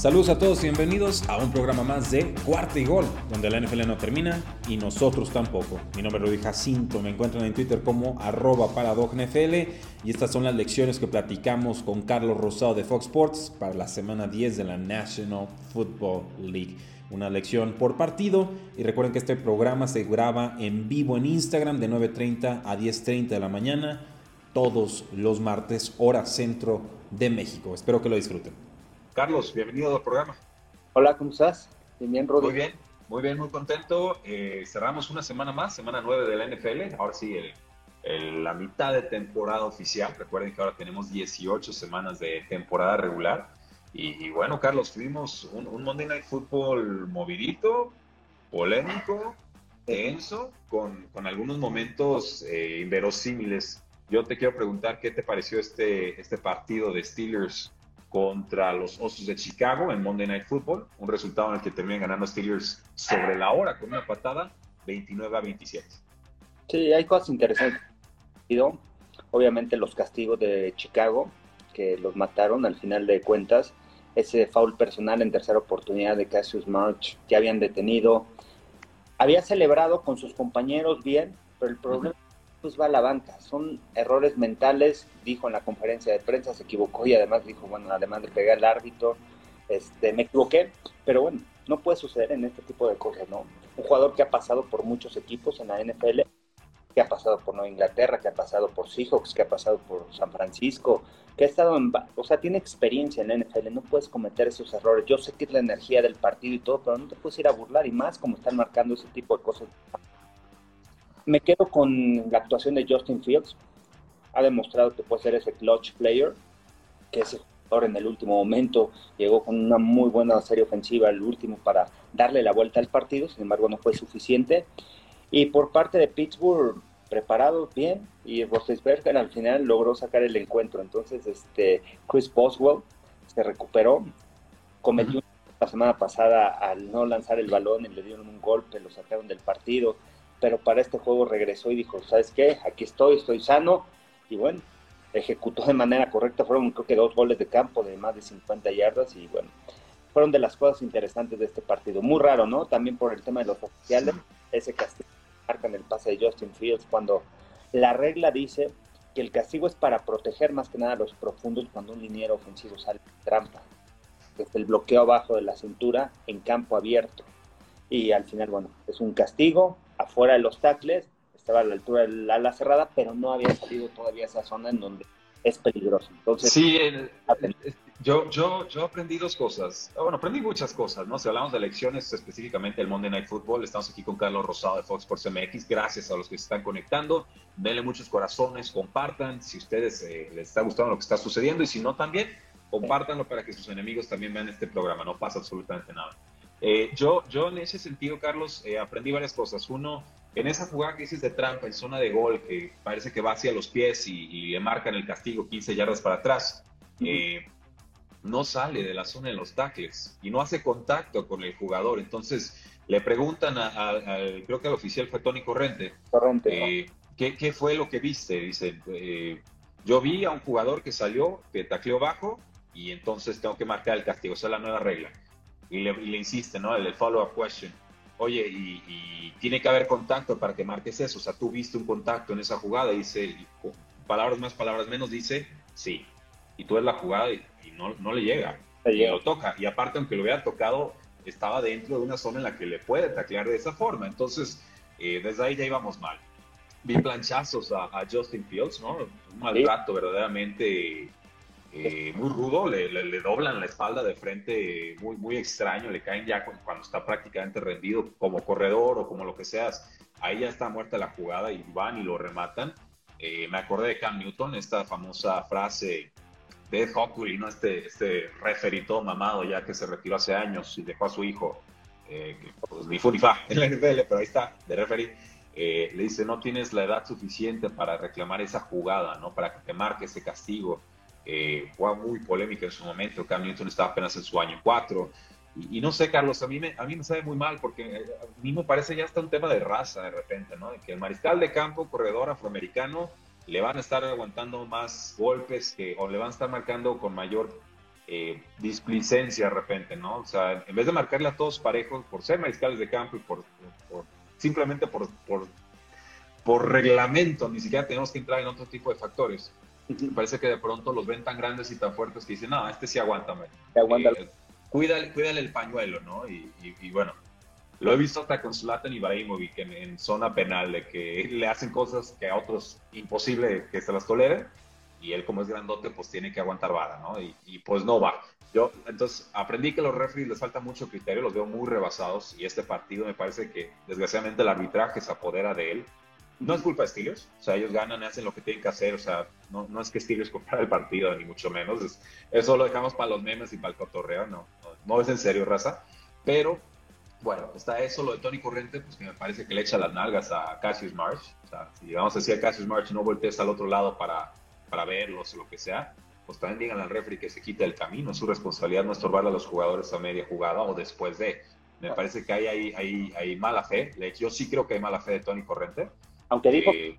Saludos a todos y bienvenidos a un programa más de Cuarta y Gol, donde la NFL no termina y nosotros tampoco. Mi nombre es Rudy Jacinto, me encuentran en Twitter como arroba NFL y estas son las lecciones que platicamos con Carlos Rosado de Fox Sports para la semana 10 de la National Football League. Una lección por partido y recuerden que este programa se graba en vivo en Instagram de 9.30 a 10.30 de la mañana todos los martes, hora centro de México. Espero que lo disfruten. Carlos, bienvenido al programa. Hola, ¿cómo estás? Bien, Rudy. Muy bien, muy bien, muy contento. Eh, cerramos una semana más, semana 9 de la NFL. Ahora sí, la mitad de temporada oficial. Recuerden que ahora tenemos 18 semanas de temporada regular. Y, bueno, Carlos, tuvimos un, Monday Night Football movidito, polémico, tenso, con, algunos momentos eh, inverosímiles. Yo te quiero preguntar qué te pareció este, este partido de Steelers contra los Osos de Chicago en Monday Night Football, un resultado en el que terminan ganando Steelers sobre la hora con una patada 29 a 27. Sí, hay cosas interesantes. Obviamente los castigos de Chicago, que los mataron al final de cuentas, ese foul personal en tercera oportunidad de Cassius March que habían detenido, había celebrado con sus compañeros bien, pero el problema pues va a la banca. Son errores mentales, dijo en la conferencia de prensa, se equivocó y además dijo, bueno, además de pegar al árbitro, este, me equivoqué, pero bueno, no puede suceder en este tipo de cosas, ¿no? Un jugador que ha pasado por muchos equipos en la NFL, que ha pasado por Nueva Inglaterra, que ha pasado por Seahawks, que ha pasado por San Francisco, que ha estado en, o sea, tiene experiencia en la NFL, no puedes cometer esos errores. Yo sé que es la energía del partido y todo, pero no te puedes ir a burlar y más como están marcando ese tipo de cosas me quedo con la actuación de Justin Fields. Ha demostrado que puede ser ese clutch player, que ese jugador en el último momento llegó con una muy buena serie ofensiva, el último, para darle la vuelta al partido, sin embargo no fue suficiente. Y por parte de Pittsburgh, preparado bien, y Roethlisberger al final logró sacar el encuentro. Entonces, este Chris Boswell se recuperó, cometió la semana pasada al no lanzar el balón y le dieron un golpe, lo sacaron del partido pero para este juego regresó y dijo, ¿sabes qué? Aquí estoy, estoy sano, y bueno, ejecutó de manera correcta, fueron creo que dos goles de campo de más de 50 yardas, y bueno, fueron de las cosas interesantes de este partido. Muy raro, ¿no? También por el tema de los oficiales, ese castigo en el pase de Justin Fields, cuando la regla dice que el castigo es para proteger más que nada a los profundos cuando un liniero ofensivo sale de trampa, desde el bloqueo abajo de la cintura en campo abierto. Y al final, bueno, es un castigo, afuera de los tackles, estaba a la altura del ala cerrada, pero no había salido todavía esa zona en donde es peligroso. Entonces, sí, yo, yo, yo aprendí dos cosas. Ah, bueno, aprendí muchas cosas, ¿no? Si hablamos de lecciones, específicamente el Monday Night Football, estamos aquí con Carlos Rosado de Fox Sports MX. Gracias a los que se están conectando. Denle muchos corazones, compartan si ustedes eh, les está gustando lo que está sucediendo y si no, también compártanlo para que sus enemigos también vean este programa. No pasa absolutamente nada. Eh, yo, yo en ese sentido, Carlos, eh, aprendí varias cosas. Uno, en esa jugada que dices de trampa en zona de gol, que parece que va hacia los pies y, le marcan el castigo 15 yardas para atrás, eh, no sale de la zona de los tackles y no hace contacto con el jugador. Entonces le preguntan a, creo que el oficial fue Tony Corrente, Corrente ¿qué, ¿qué, fue lo que viste? Dice, yo vi a un jugador que salió, que tacleó bajo y entonces tengo que marcar el castigo. Esa es la nueva regla y le, insiste, ¿no? El, follow-up question. Oye, y, tiene que haber contacto para que marques eso. O sea, tú viste un contacto en esa jugada, dice, palabras más, palabras menos, dice, sí. Y tú ves la jugada y, no, no, le llega. Y lo toca. Y aparte, aunque lo hubiera tocado, estaba dentro de una zona en la que le puede taclear de esa forma. Entonces, eh, desde ahí ya íbamos mal. Vi planchazos a, Justin Fields, ¿no? Un maltrato verdaderamente eh, muy rudo, le, doblan la espalda de frente muy, muy extraño, le caen ya cuando está prácticamente rendido como corredor o como lo que seas, ahí ya está muerta la jugada y van y lo rematan. Eh, me acordé de Cam Newton, esta famosa frase de Hockley, ¿no? este, este referito mamado ya que se retiró hace años y dejó a su hijo, eh, pues, ni fu en la NFL, pero ahí está, de referir. le dice, no tienes la edad suficiente para reclamar esa jugada, ¿no? Para que te marque ese castigo eh, fue muy polémica en su momento. Cam Newton estaba apenas en su año 4. Y, no sé, Carlos, a mí, me, a mí me sabe muy mal porque eh, a mí me parece ya está un tema de raza de repente, ¿no? De que el mariscal de campo, corredor afroamericano, le van a estar aguantando más golpes o le van a estar marcando con mayor eh, displicencia de repente, ¿no? O sea, en vez de marcarle a todos parejos por ser mariscales de campo y por, simplemente por, por, por reglamento, ni siquiera tenemos que entrar en otro tipo de factores parece que de pronto los ven tan grandes y tan fuertes que dicen, no, este sí aguántame. Eh, cuídale, cuídale, el pañuelo, ¿no? Y, bueno, lo he visto hasta con Zlatan Ibrahimovic en, en zona penal, de que le hacen cosas que a otros imposible que se las toleren, y él como es grandote, pues tiene que aguantar vara, ¿no? Y, pues no va. Yo, entonces, aprendí que los referees les falta mucho criterio, los veo muy rebasados, y este partido me parece que, desgraciadamente, el arbitraje se apodera de él, no es culpa de Steelers, o sea, ellos ganan, hacen lo que tienen que hacer, o sea, no, no es que Steelers comprar el partido, ni mucho menos, eso lo dejamos para los memes y para el cotorreo, no, no, es en serio, raza, pero bueno, está eso, lo de Tony Corrente, pues que me parece que le echa las nalgas a Cassius March, o sea, si vamos a decir a Cassius March no voltees al otro lado para, para verlos o lo que sea, pues también digan al referee que se quite el camino, es su responsabilidad no estorbarle a los jugadores a media jugada o después de, me parece que hay, hay, hay, hay mala fe, yo sí creo que hay mala fe de Tony Corrente, aunque dijo, eh,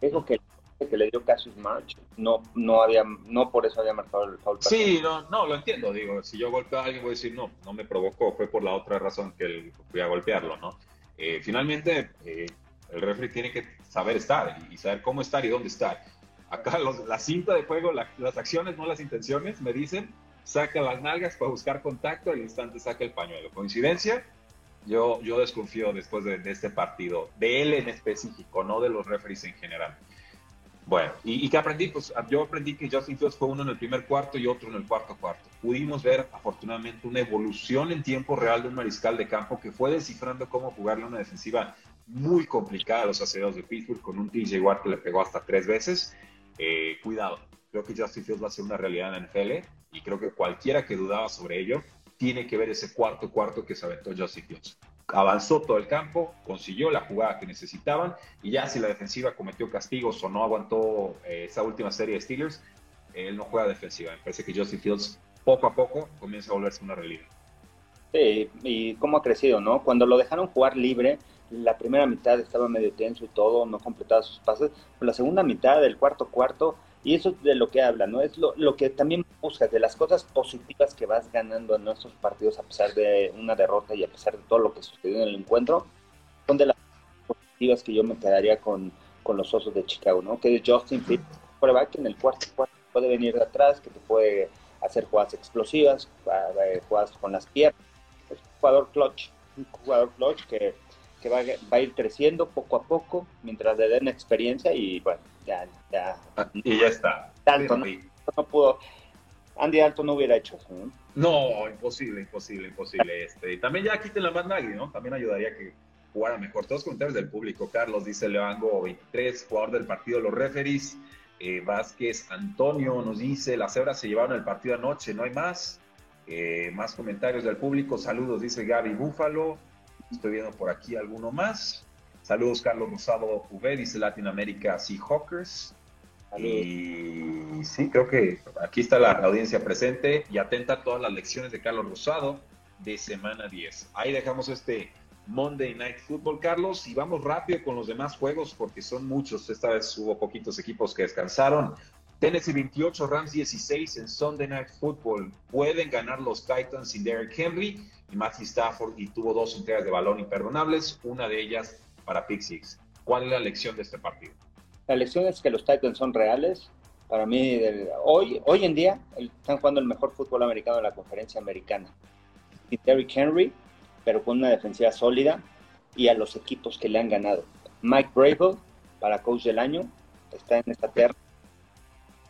dijo que, que, le dio Cassius March, no, no, había, no por eso había marcado el foul. Sí, no, no, lo entiendo. Digo, si yo golpeo a alguien, voy a decir, no, no me provocó, fue por la otra razón que él, fui a golpearlo, ¿no? Eh, finalmente, eh, el referee tiene que saber estar y, saber cómo estar y dónde estar. Acá la cinta de juego, las acciones, no las intenciones, me dicen, saca las nalgas para buscar contacto, al instante saca el pañuelo. ¿Coincidencia? Yo, desconfío después de, este partido, de él en específico, no de los referees en general. Bueno, ¿y, qué aprendí? Pues yo aprendí que Justin Fields fue uno en el primer cuarto y otro en el cuarto cuarto. Pudimos ver, afortunadamente, una evolución en tiempo real de un mariscal de campo que fue descifrando cómo jugarle una defensiva muy complicada a los aceleros de Pittsburgh con un TJ Watt que le pegó hasta tres veces. Eh, cuidado, creo que Justin Fields va a ser una realidad en la NFL y creo que cualquiera que dudaba sobre ello tiene que ver ese cuarto cuarto que se aventó Justin Fields. Avanzó todo el campo, consiguió la jugada que necesitaban y ya si la defensiva cometió castigos o no aguantó eh, esa última serie de Steelers, él no juega defensiva. Me parece que Justin Fields poco a poco comienza a volverse una realidad. Sí, y cómo ha crecido, ¿no? Cuando lo dejaron jugar libre, la primera mitad estaba medio tenso y todo, no completaba sus pases, pero la segunda mitad del cuarto cuarto y eso es de lo que habla, ¿no? Es lo, lo, que también buscas, de las cosas positivas que vas ganando en nuestros partidos a pesar de una derrota y a pesar de todo lo que sucedió en el encuentro, son de las positivas que yo me quedaría con, con los Osos de Chicago, ¿no? Que es Justin Fields, prueba que en el cuarto cuarto puede venir de atrás, que te puede hacer jugadas explosivas, jugadas con las piernas. Es un jugador clutch, un jugador clutch que, que va, va a ir creciendo poco a poco mientras le den experiencia y bueno, ya, ya. Y ya está. Tanto, ¿no? no pudo. Andy Alto no hubiera hecho eso, ¿no? No, imposible, imposible, imposible. Este, y también ya quiten la más Nagy, ¿no? También ayudaría que jugara mejor. Todos comentarios del público. Carlos dice Levango 23, jugador del partido los referees. Eh, Vázquez Antonio nos dice, las cebras se llevaron el partido anoche, no hay más. Eh, más comentarios del público. Saludos, dice Gaby Búfalo. Estoy viendo por aquí alguno más. Saludos, Carlos Rosado V, dice Latinoamérica Seahawkers. Y sí, creo que aquí está la audiencia presente y atenta a todas las lecciones de Carlos Rosado de semana 10. Ahí dejamos este Monday Night Football, Carlos, y vamos rápido con los demás juegos porque son muchos. Esta vez hubo poquitos equipos que descansaron. Tennessee 28, Rams 16 en Sunday Night Football. Pueden ganar los Titans sin Derrick Henry y Matthew Stafford y tuvo dos entregas de balón imperdonables, una de ellas para Pick ¿Cuál es la lección de este partido? La lección es que los Titans son reales. Para mí, hoy, hoy en día están jugando el mejor fútbol americano de la conferencia americana. Y Derrick Henry, pero con una defensiva sólida y a los equipos que le han ganado. Mike Brable, para coach del año, está en esta tierra.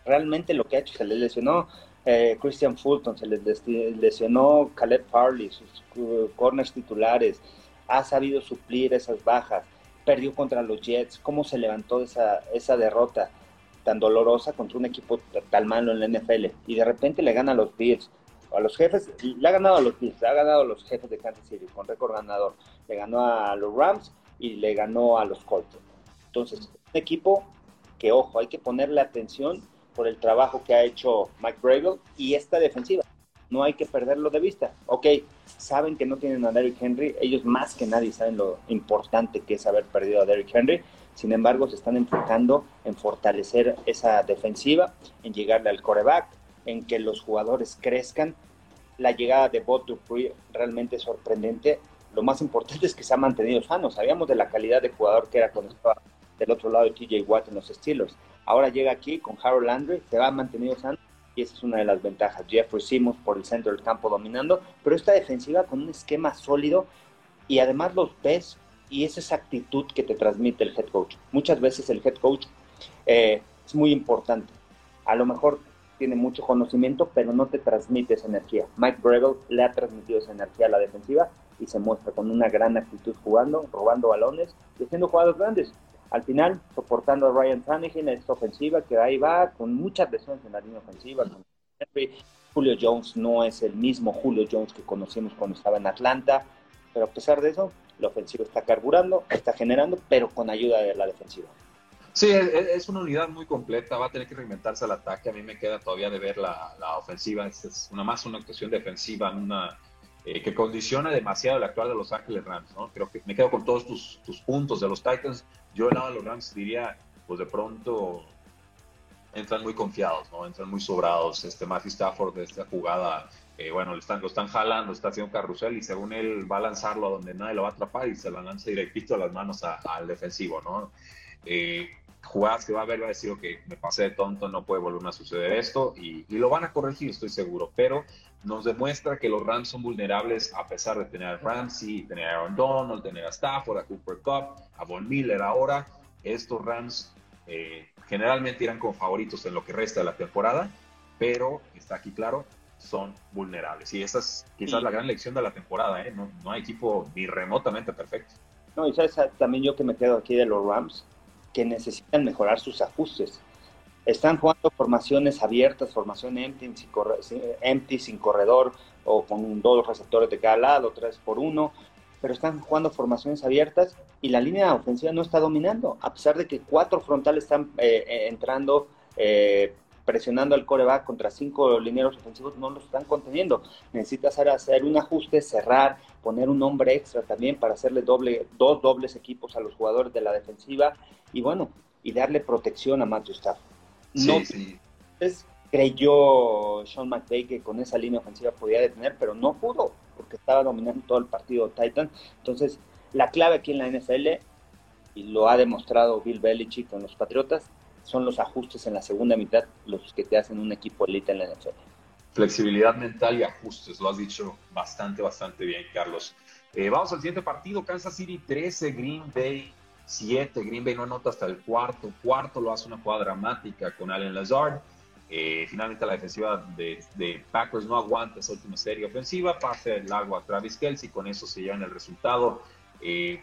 Realmente lo que ha hecho se le lesionó eh, Christian Fulton, se les lesionó Caleb Farley, sus corners titulares, ha sabido suplir esas bajas, perdió contra los Jets, cómo se levantó esa, esa derrota tan dolorosa contra un equipo tan malo en la NFL y de repente le gana a los Bills, a los jefes, le ha ganado a los Bills, le ha ganado a los jefes de Kansas City con récord ganador, le ganó a los Rams y le ganó a los Colts. Entonces, un equipo que, ojo, hay que ponerle atención por el trabajo que ha hecho Mike Bravel y esta defensiva. No hay que perderlo de vista. Ok, saben que no tienen a Derrick Henry, ellos más que nadie saben lo importante que es haber perdido a Derrick Henry. Sin embargo, se están enfocando en fortalecer esa defensiva, en llegarle al coreback, en que los jugadores crezcan. La llegada de Bob Dupree realmente es sorprendente. Lo más importante es que se ha mantenido sano. Sabíamos de la calidad de jugador que era cuando estaba del otro lado de TJ Watt en los Steelers. Ahora llega aquí con Harold Landry, se va mantenido sano y esa es una de las ventajas. Jeffrey Simmons por el centro del campo dominando, pero esta defensiva con un esquema sólido y además los ves y es esa actitud que te transmite el head coach. Muchas veces el head coach eh, es muy importante. A lo mejor tiene mucho conocimiento, pero no te transmite esa energía. Mike Breville le ha transmitido esa energía a la defensiva y se muestra con una gran actitud jugando, robando balones y haciendo jugadas grandes al final soportando a Ryan Tannehill esta ofensiva que ahí va con muchas lesiones en la línea ofensiva. Julio Jones no es el mismo Julio Jones que conocimos cuando estaba en Atlanta, pero a pesar de eso, la ofensiva está carburando, está generando, pero con ayuda de la defensiva. Sí, es una unidad muy completa, va a tener que reinventarse al ataque. A mí me queda todavía de ver la, ofensiva, es una más una actuación defensiva, una eh, que condiciona demasiado el actual de Los Ángeles Rams, ¿no? Creo que me quedo con todos tus, tus puntos de los Titans. Yo el lado de los Rams diría, pues de pronto entran muy confiados, ¿no? Entran muy sobrados. Este Matthew Stafford de esta jugada, eh, bueno, lo están, lo están jalando, está haciendo carrusel y según él va a lanzarlo a donde nadie lo va a atrapar y se la lanza directito a las manos al defensivo, ¿no? Eh, jugadas que va a ver, va a decir, que me pasé de tonto, no puede volver a suceder esto, y, lo van a corregir, estoy seguro, pero nos demuestra que los Rams son vulnerables a pesar de tener a Ramsey, tener a Aaron Donald, tener a Stafford, a Cooper Cup, a Von Miller ahora, estos Rams eh, generalmente irán como favoritos en lo que resta de la temporada, pero está aquí claro, son vulnerables. Y esa es quizás la gran lección de la temporada, ¿eh? no, no hay equipo ni remotamente perfecto. No, y sabes también yo que me quedo aquí de los Rams, que necesitan mejorar sus ajustes. Están jugando formaciones abiertas, formación empty, sin, empty, sin corredor o con dos receptores de cada lado, tres por uno, pero están jugando formaciones abiertas y la línea ofensiva no está dominando, a pesar de que cuatro frontales están eh, eh, entrando eh, presionando al coreback contra cinco lineros ofensivos, no lo están conteniendo. Necesitas hacer, un ajuste, cerrar, poner un hombre extra también para hacerle doble, dos dobles equipos a los jugadores de la defensiva y bueno, y darle protección a Matthew Stafford. No, sí, creyó Sean McVay que con esa línea ofensiva podía detener, pero no pudo porque estaba dominando todo el partido Titan. Entonces, la clave aquí en la NFL, y lo ha demostrado Bill Belichick con los Patriotas, son los ajustes en la segunda mitad los que te hacen un equipo elite en la NFL. Flexibilidad mental y ajustes, lo has dicho bastante, bastante bien, Carlos. Eh, vamos al siguiente partido, Kansas City 13, Green Bay 7. Green Bay no anota hasta el cuarto. Cuarto lo hace una jugada dramática con Allen Lazard. Eh, finalmente la defensiva de, Packers no aguanta esa última serie ofensiva, pase el largo a Travis Kelsey, con eso se llevan el resultado. Eh,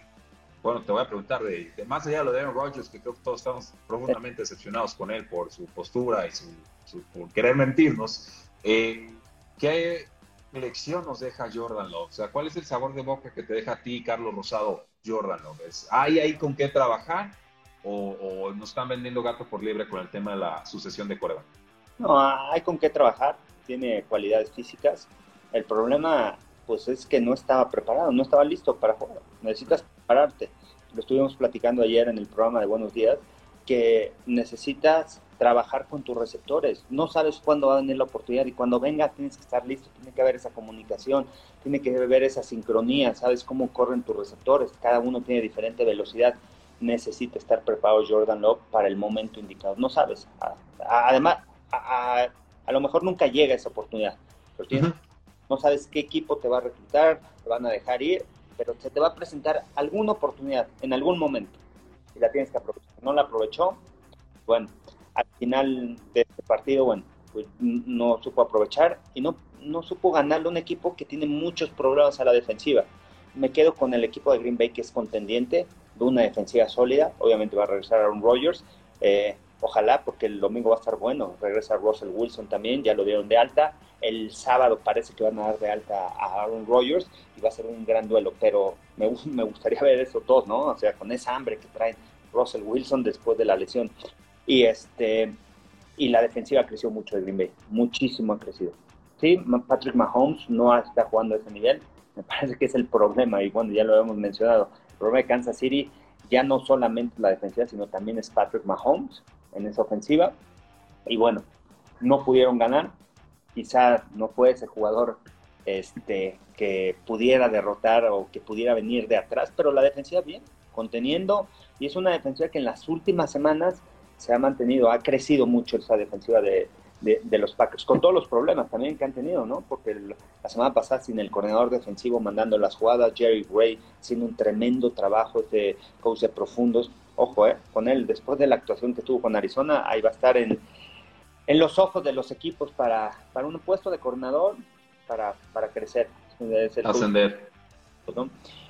bueno, te voy a preguntar, de, más allá de lo de Aaron Rodgers, que creo que todos estamos profundamente decepcionados con él por su postura y su, por querer mentirnos, eh, ¿qué lección nos deja Jordan Love? O sea, ¿cuál es el sabor de boca que te deja a ti, Carlos Rosado, Jordan Love? ¿Hay ahí con qué trabajar o, nos están vendiendo gato por libre con el tema de la sucesión de Corea? No, hay con qué trabajar, tiene cualidades físicas. El problema pues es que no estaba preparado, no estaba listo para jugar. Necesitas prepararte. Lo estuvimos platicando ayer en el programa de Buenos Días, que necesitas trabajar con tus receptores. No sabes cuándo va a venir la oportunidad y cuando venga tienes que estar listo, tiene que haber esa comunicación, tiene que haber esa sincronía, sabes cómo corren tus receptores, cada uno tiene diferente velocidad. Necesita estar preparado Jordan Love para el momento indicado. No sabes. Además, a, lo mejor nunca llega esa oportunidad, pero tienes no sabes qué equipo te va a reclutar, te van a dejar ir, pero se te va a presentar alguna oportunidad en algún momento y la tienes que aprovechar. No la aprovechó, bueno, al final de este partido, bueno, pues, no supo aprovechar y no, no supo ganarle un equipo que tiene muchos problemas a la defensiva. Me quedo con el equipo de Green Bay que es contendiente, de una defensiva sólida. Obviamente va a regresar Aaron Rodgers. Eh, ojalá, porque el domingo va a estar bueno. Regresa Russell Wilson también, ya lo dieron de alta. El sábado parece que van a dar de alta a Aaron Rodgers y va a ser un gran duelo. Pero me, me gustaría ver eso todos, ¿no? O sea, con esa hambre que trae Russell Wilson después de la lesión. Y este y la defensiva creció mucho de Green Bay, muchísimo ha crecido. Sí, Patrick Mahomes no está jugando a ese nivel, me parece que es el problema, y bueno, ya lo hemos mencionado, el problema de Kansas City ya no solamente la defensiva, sino también es Patrick Mahomes en esa ofensiva, y bueno, no pudieron ganar, quizá no fue ese jugador este, que pudiera derrotar o que pudiera venir de atrás, pero la defensiva bien, conteniendo, y es una defensiva que en las últimas semanas se ha mantenido, ha crecido mucho esa defensiva de, de, los Packers, con todos los problemas también que han tenido, ¿no? Porque la semana pasada sin el coordinador defensivo mandando las jugadas, Jerry Gray haciendo un tremendo trabajo de coach de profundos, ojo, ¿eh? Con él, después de la actuación que tuvo con Arizona, ahí va a estar en, en los ojos de los equipos para, para un puesto de coordinador, para, para crecer. Ascender.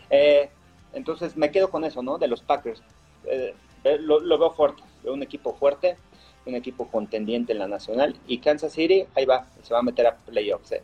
Eh, entonces me quedo con eso, ¿no? De los Packers. Eh, lo, veo fuerte, veo un equipo fuerte, un equipo contendiente en la nacional y Kansas City ahí va, se va a meter a playoffs. Eh.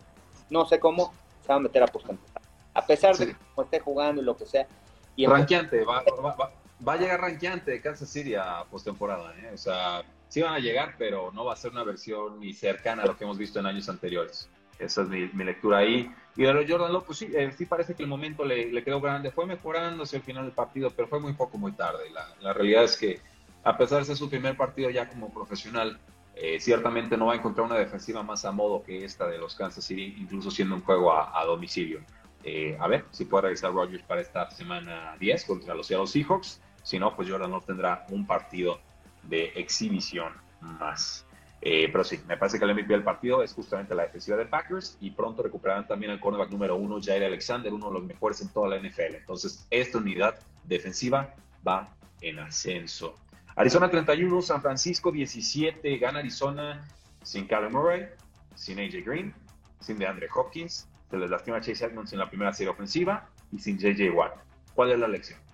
No sé cómo, se va a meter a postemporada. A pesar de que esté jugando y lo que sea. Y ranqueante, va, va, a llegar ranqueante Kansas City a postemporada. ¿eh? O sea, sí van a llegar, pero no va a ser una versión ni cercana a lo que hemos visto en años anteriores. Esa es mi, lectura ahí. Y de los Jordan Love, pues sí, eh, sí parece que el momento le, quedó grande. Fue mejorando hacia el final del partido, pero fue muy poco, muy tarde. La, realidad es que, a pesar de ser su primer partido ya como profesional, eh, ciertamente no va a encontrar una defensiva más a modo que esta de los Kansas City, incluso siendo un juego a, a domicilio. Eh, a ver si puede regresar Rodgers para esta semana 10 contra los Seattle Seahawks. Si no, pues Jordan Love tendrá un partido de exhibición más. Eh, pero sí, me parece que el MVP del partido es justamente la defensiva de Packers y pronto recuperarán también al cornerback número uno, Jair Alexander, uno de los mejores en toda la NFL. Entonces, esta unidad defensiva va en ascenso. Arizona 31, San Francisco 17, gana Arizona sin Kyler Murray, sin AJ Green, sin DeAndre Hopkins, se les lastima Chase Edmonds en la primera serie ofensiva y sin JJ Watt. ¿Cuál es la lección?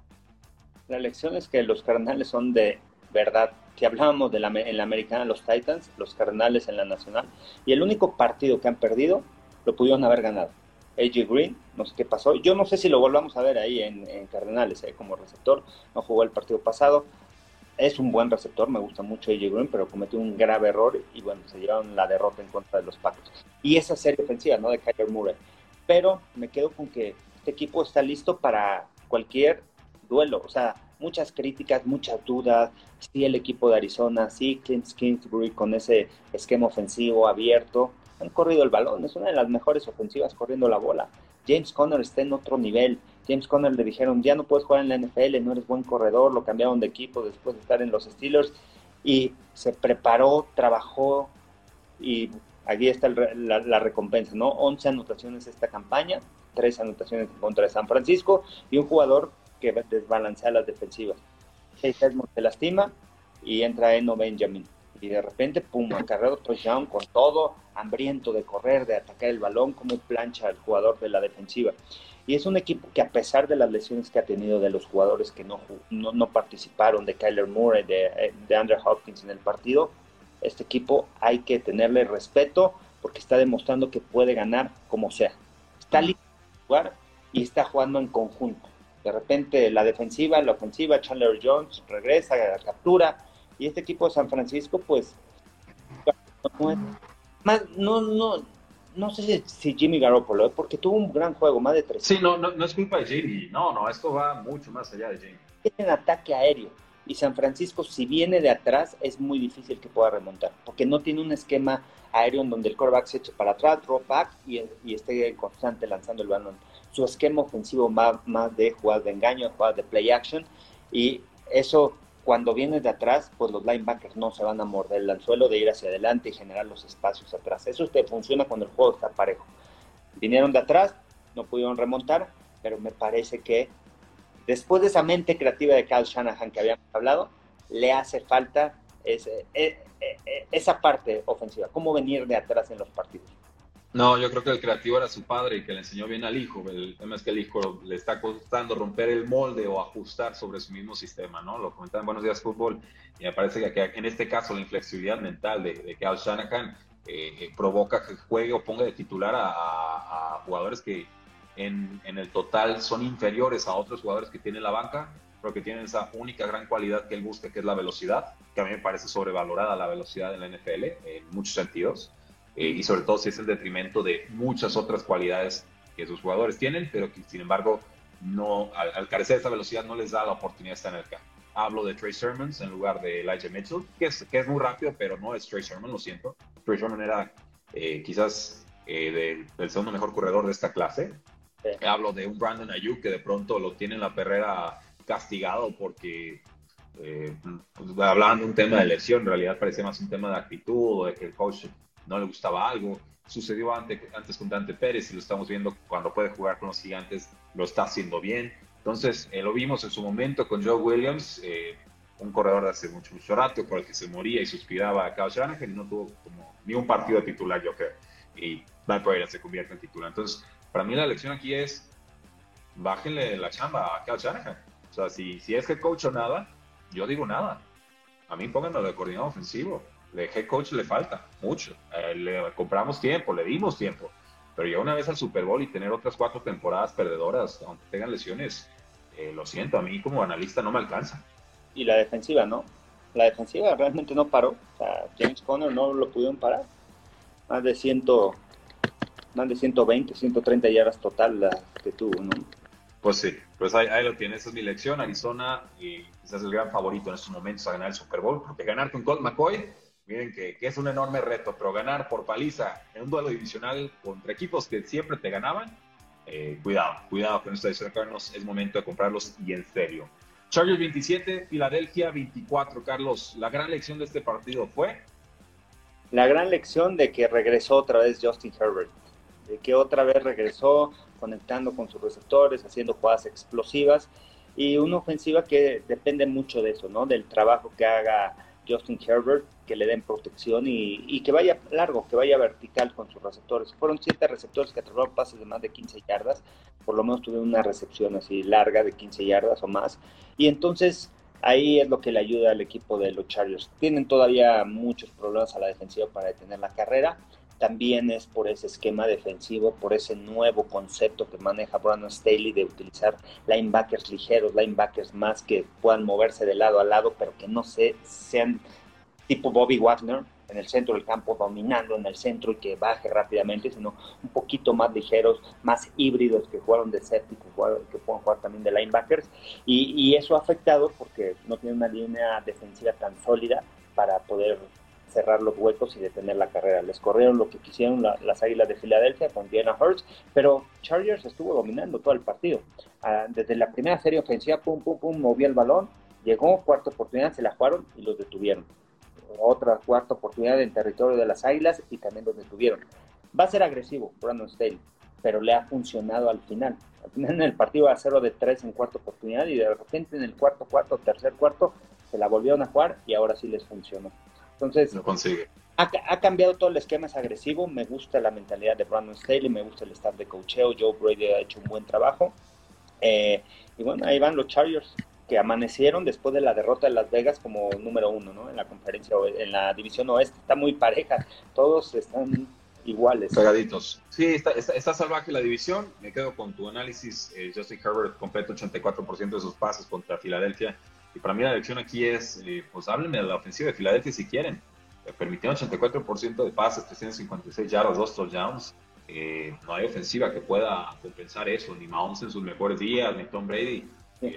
La lección es que los carnales son de verdad si hablábamos de la, en la americana, los Titans, los Cardenales en la nacional, y el único partido que han perdido lo pudieron haber ganado. AJ Green, no sé qué pasó. Yo no sé si lo volvamos a ver ahí en, Cardenales, eh, como receptor. No jugó el partido pasado. Es un buen receptor, me gusta mucho AJ Green, pero cometió un grave error y bueno, se llevaron la derrota en contra de los Packers. Y esa serie ofensiva, ¿no? De Kyler Murray. Pero me quedo con que este equipo está listo para cualquier duelo. O sea, muchas críticas, muchas dudas. Sí, el equipo de Arizona, sí, Clint Kingsbury con ese esquema ofensivo abierto. Han corrido el balón, es una de las mejores ofensivas corriendo la bola. James Conner está en otro nivel. James Conner le dijeron, ya no puedes jugar en la NFL, no eres buen corredor, lo cambiaron de equipo después de estar en los Steelers y se preparó, trabajó y aquí está la, recompensa, ¿no? 11 anotaciones esta campaña, 3 anotaciones contra San Francisco y un jugador que desbalancea las defensivas. Chase se lastima y entra Eno Benjamin. Y de repente, pum, acarreado touchdown con todo, hambriento de correr, de atacar el balón, como plancha al jugador de la defensiva. Y es un equipo que a pesar de las lesiones que ha tenido de los jugadores que no, no, participaron, de Kyler Moore, de, eh, de Andrew Hopkins en el partido, este equipo hay que tenerle respeto porque está demostrando que puede ganar como sea. Está listo para jugar y está jugando en conjunto. De repente la defensiva, la ofensiva, Chandler Jones regresa, captura. Y este equipo de San Francisco, pues, más, no, no, no sé si, Jimmy Garoppolo, ¿eh? porque tuvo un gran juego, más de tres. Sí, no, no, no es culpa de Jimmy. No, no, esto va mucho más allá de Jimmy. Tienen ataque aéreo. Y San Francisco, si viene de atrás, es muy difícil que pueda remontar, porque no tiene un esquema aéreo en donde el quarterback se eche para atrás, drop back y, y esté constante lanzando el balón su esquema ofensivo más, más de jugadas de engaño, jugadas de play action, y eso cuando vienes de atrás, pues los linebackers no se van a morder el anzuelo de ir hacia adelante y generar los espacios atrás. Eso te funciona cuando el juego está parejo. Vinieron de atrás, no pudieron remontar, pero me parece que después de esa mente creativa de Kyle Shanahan que habíamos hablado, le hace falta es, esa parte ofensiva, cómo venir de atrás en los partidos. No, yo creo que el creativo era su padre y que le enseñó bien al hijo. El tema es que el hijo le está costando romper el molde o ajustar sobre su mismo sistema, ¿no? Lo comentaba en Buenos Días Fútbol y me parece que en este caso la inflexibilidad mental de, de Cal Shanahan eh, provoca que juegue o ponga de titular a, jugadores que en, el total son inferiores a otros jugadores que tienen la banca, pero que tienen esa única gran cualidad que él busca, que es la velocidad, que a mí me parece sobrevalorada la velocidad en la NFL en muchos sentidos. Eh, y sobre todo si es en detrimento de muchas otras cualidades que sus jugadores tienen, pero que sin embargo no, al, carecer de esa velocidad no les da la oportunidad de estar en el campo. Hablo de Trey Sermons en lugar de Elijah Mitchell, que es, que es muy rápido, pero no es Trey Sermon, lo siento. Trey Sermon era eh, quizás eh, el segundo mejor corredor de esta clase. Hablo de un Brandon Ayuk que de pronto lo tiene en la perrera castigado porque eh, pues, hablaban de un tema de lesión, en realidad parecía más un tema de actitud o de que el coach no le gustaba algo. Sucedió antes, antes con Dante Pérez y lo estamos viendo cuando puede jugar con los gigantes, lo está haciendo bien. Entonces, eh, lo vimos en su momento con Joe Williams, eh, un corredor de hace mucho, mucho rato, por el que se moría y suspiraba a Kyle Shanahan y no tuvo como ni un partido titular, yo creo. Y Matt Breda se convierte en titular. Entonces, para mí la lección aquí es, bájenle la chamba a Kyle Shanahan. O sea, si, si es que coach o nada, yo digo nada. A mí pónganme de coordinador ofensivo de head coach le falta mucho. Eh, le compramos tiempo, le dimos tiempo. Pero ya una vez al Super Bowl y tener otras cuatro temporadas perdedoras, aunque tengan lesiones, eh, lo siento, a mí como analista no me alcanza. Y la defensiva, ¿no? La defensiva realmente no paró. O sea, James Conner no lo pudieron parar. Más de, ciento, más de 120, 130 yardas total la que tuvo, ¿no? Pues sí, pues ahí, lo tienes, esa es mi lección. Arizona, y quizás el gran favorito en estos momentos a ganar el Super Bowl, porque ganar con Colt McCoy Miren que, es un enorme reto, pero ganar por paliza en un duelo divisional contra equipos que siempre te ganaban, eh, cuidado, cuidado con esto de Carlos, es momento de comprarlos y en serio. Chargers 27, Filadelfia 24, Carlos, la gran lección de este partido fue... La gran lección de que regresó otra vez Justin Herbert, de que otra vez regresó conectando con sus receptores, haciendo jugadas explosivas y una ofensiva que depende mucho de eso, ¿no? Del trabajo que haga Justin Herbert, que le den protección y, que vaya largo, que vaya vertical con sus receptores. Fueron siete receptores que atraparon pases de más de 15 yardas, por lo menos tuvieron una recepción así larga de 15 yardas o más. Y entonces ahí es lo que le ayuda al equipo de los Chargers. Tienen todavía muchos problemas a la defensiva para detener la carrera. También es por ese esquema defensivo, por ese nuevo concepto que maneja Brandon Staley de utilizar linebackers ligeros, linebackers más que puedan moverse de lado a lado, pero que no se, sean tipo Bobby Wagner en el centro del campo, dominando en el centro y que baje rápidamente, sino un poquito más ligeros, más híbridos que jugaron de séptico, que puedan jugar también de linebackers. Y, y eso ha afectado porque no tiene una línea defensiva tan sólida para poder cerrar los huecos y detener la carrera. Les corrieron lo que quisieron las Águilas de Filadelfia con Diana Hurts, pero Chargers estuvo dominando todo el partido. Ah, desde la primera serie ofensiva, pum, pum, pum, movía el balón, llegó, cuarta oportunidad, se la jugaron y los detuvieron otra cuarta oportunidad en territorio de las Águilas y también los detuvieron. Va a ser agresivo Brandon Staley, pero le ha funcionado al final. Al final en el partido a cero de tres en cuarta oportunidad y de repente en el cuarto, cuarto, tercer cuarto se la volvieron a jugar y ahora sí les funcionó. Entonces, consigue. Ha, cambiado todo el esquema, es agresivo. Me gusta la mentalidad de Brandon Staley, me gusta el staff de cocheo. Joe Brady ha hecho un buen trabajo. Eh, y bueno, ahí van los Chargers que amanecieron después de la derrota de Las Vegas como número uno, ¿no? En la conferencia, en la división oeste, está muy pareja, todos están iguales. Pegaditos. Sí, está, está, salvaje la división. Me quedo con tu análisis. Eh, Justin Herbert completa 84% de sus pases contra Filadelfia. Y para mí la lección aquí es, eh, pues háblenme de la ofensiva de Filadelfia si quieren. Eh, permitieron 84% de pases, 356 yardas, dos touchdowns. Eh, no hay ofensiva que pueda compensar eso, ni Mahomes en sus mejores días, ni Tom Brady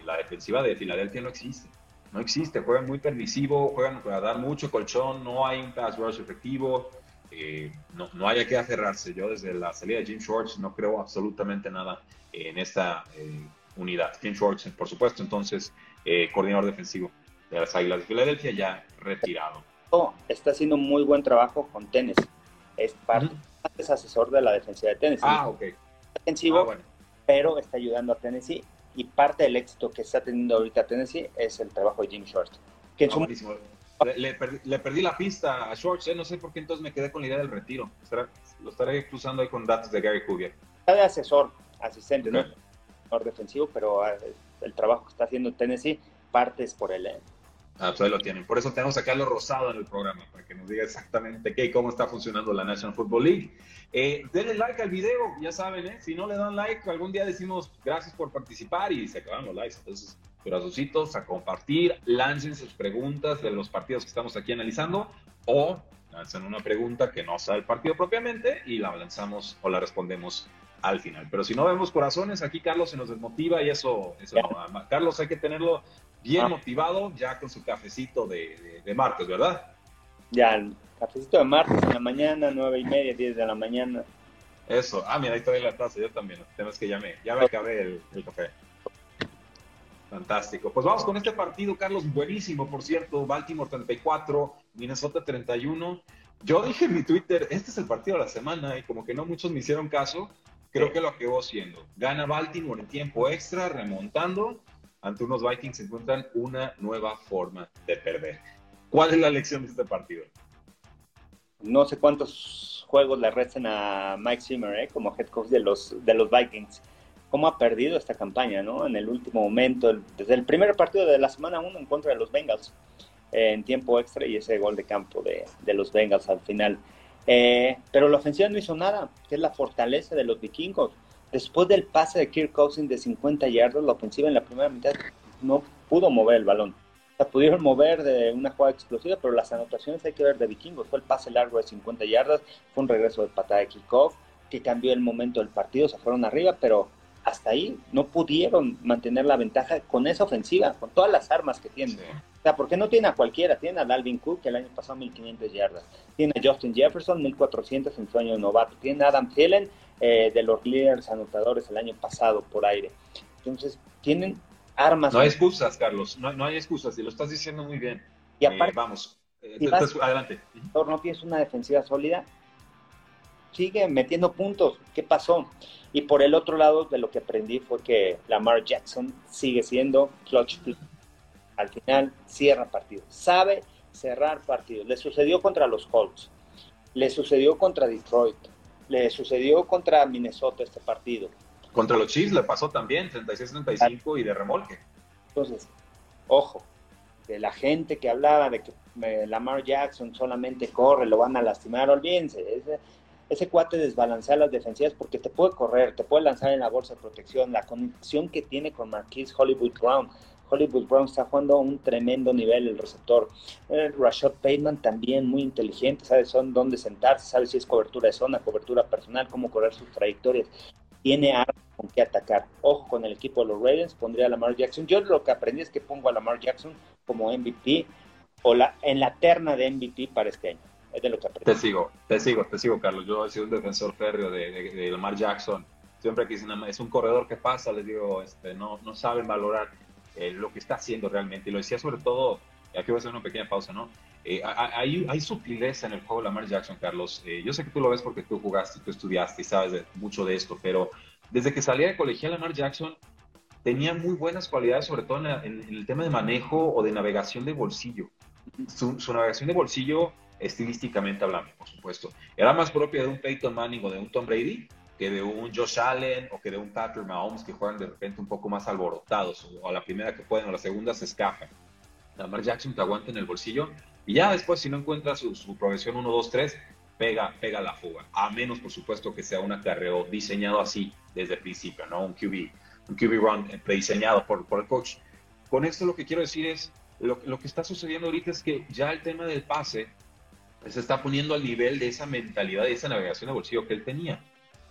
la defensiva de Filadelfia no existe. No existe, juegan muy permisivo, juegan para dar mucho colchón, no hay un pass rush efectivo, eh, no, no hay a qué aferrarse. Yo desde la salida de Jim Schwartz no creo absolutamente nada en esta eh, unidad. Jim Schwartz, por supuesto, entonces, eh, coordinador defensivo de las Águilas de Filadelfia, ya retirado. está haciendo muy buen trabajo con Tennessee. Es parte, es asesor de la defensiva de Tennessee. Ah, ok. Defensivo, ah, pero está ayudando a Tennessee y parte del éxito que está teniendo ahorita Tennessee es el trabajo de Jim Short. Que ah, Le, perdí, la pista a Schwartz, ¿eh? no sé por qué entonces me quedé con la idea del retiro. lo estaré cruzando ahí con datos de Gary Kubiak. Está de asesor, asistente, ¿no? defensivo, pero ah, el trabajo que está haciendo Tennessee partes por. ¿eh? Ah, pues ahí lo tienen. Por eso tenemos a Carlos Rosado en el programa, para que nos diga exactamente qué y cómo está funcionando la National Football League. Eh, denle like al video, ya saben, ¿eh? si no le dan like, algún día decimos gracias por participar y se acaban los likes. Entonces, corazoncitos a compartir, lancen sus preguntas de los partidos que estamos aquí analizando o lancen una pregunta que no sea el partido propiamente y la lanzamos o la respondemos al final. Pero si no vemos corazones, aquí Carlos se nos desmotiva y eso, eso no. Carlos hay que tenerlo bien ah. motivado ya con su cafecito de, de, martes, ¿verdad? Ya, el cafecito de martes en la mañana, nueve y media, diez de la mañana. Eso, ah, mira, ahí todavía la taza, yo también. El tema es que ya me, ya me acabé el, el café. Fantástico. Pues vamos con este partido, Carlos, buenísimo, por cierto. Baltimore 34, Minnesota 31. Yo dije en mi Twitter, este es el partido de la semana y como que no muchos me hicieron caso creo que lo acabó siendo. Gana Baltimore en tiempo extra, remontando. Ante unos Vikings se encuentran una nueva forma de perder. ¿Cuál es la lección de este partido? No sé cuántos juegos le restan a Mike Zimmer ¿eh? como head coach de los, de los Vikings. ¿Cómo ha perdido esta campaña ¿no? en el último momento? Desde el primer partido de la semana 1 en contra de los Bengals en tiempo extra y ese gol de campo de, de los Bengals al final. Eh, pero la ofensiva no hizo nada, que es la fortaleza de los vikingos. Después del pase de Kirk Cousins de 50 yardas, la ofensiva en la primera mitad no pudo mover el balón. La pudieron mover de una jugada explosiva, pero las anotaciones hay que ver de vikingos. Fue el pase largo de 50 yardas, fue un regreso de patada de kickoff que cambió el momento del partido, se fueron arriba, pero hasta ahí no pudieron mantener la ventaja con esa ofensiva, con todas las armas que tienen. O sea, porque no tiene a cualquiera, tiene a Dalvin Cook, que el año pasado 1500 yardas, tiene a Justin Jefferson, 1400 en su año de novato, tiene a Adam Thielen, eh, de los líderes anotadores el año pasado por aire. Entonces, tienen armas. No hay excusas, Carlos, no, hay excusas, y lo estás diciendo muy bien. Y aparte, eh, vamos, eh, adelante. No tienes una defensiva sólida, sigue metiendo puntos. ¿Qué pasó? Y por el otro lado, de lo que aprendí fue que Lamar Jackson sigue siendo clutch. Al final cierra partidos. Sabe cerrar partidos. Le sucedió contra los Colts. Le sucedió contra Detroit. Le sucedió contra Minnesota este partido. Contra los Chiefs le pasó también, 36-35 y de remolque. Entonces, ojo, de la gente que hablaba de que eh, Lamar Jackson solamente corre, lo van a lastimar, olvídense ese cuate desbalancea las defensivas porque te puede correr, te puede lanzar en la bolsa de protección, la conexión que tiene con Marquise Hollywood Brown. Hollywood Brown está jugando a un tremendo nivel el receptor. Eh, Rashad Bateman también muy inteligente, sabe son dónde sentarse, sabe si es cobertura de zona, cobertura personal, cómo correr sus trayectorias. Tiene armas con qué atacar. Ojo con el equipo de los Ravens, pondría a Lamar Jackson. Yo lo que aprendí es que pongo a Lamar Jackson como MVP o la, en la terna de MVP para este año. Te sigo, te sigo, te sigo, Carlos. Yo he sido un defensor férreo de, de, Lamar Jackson. Siempre que es un corredor que pasa, les digo, este, no, no saben valorar eh, lo que está haciendo realmente. Y lo decía sobre todo, aquí voy a hacer una pequeña pausa, ¿no? Eh, hay, hay, sutileza en el juego de Lamar Jackson, Carlos. Eh, yo sé que tú lo ves porque tú jugaste, tú estudiaste y sabes mucho de esto, pero desde que salía de colegial, Lamar Jackson tenía muy buenas cualidades, sobre todo en, el tema de manejo o de navegación de bolsillo. Su, su navegación de bolsillo estilísticamente hablando, por supuesto. Era más propia de un Peyton Manning o de un Tom Brady que de un Josh Allen o que de un Patrick Mahomes que juegan de repente un poco más alborotados o a la primera que pueden o a la segunda se escapan. Lamar Jackson te aguanta en el bolsillo y ya después si no encuentra su, progresión 1, 2, 3, pega, pega la fuga. A menos, por supuesto, que sea un acarreo diseñado así desde el principio, ¿no? Un QB, un QB run eh, prediseñado por, por el coach. Con esto lo que quiero decir es, lo, lo que está sucediendo ahorita es que ya el tema del pase se está poniendo al nivel de esa mentalidad, de esa navegación de bolsillo que él tenía.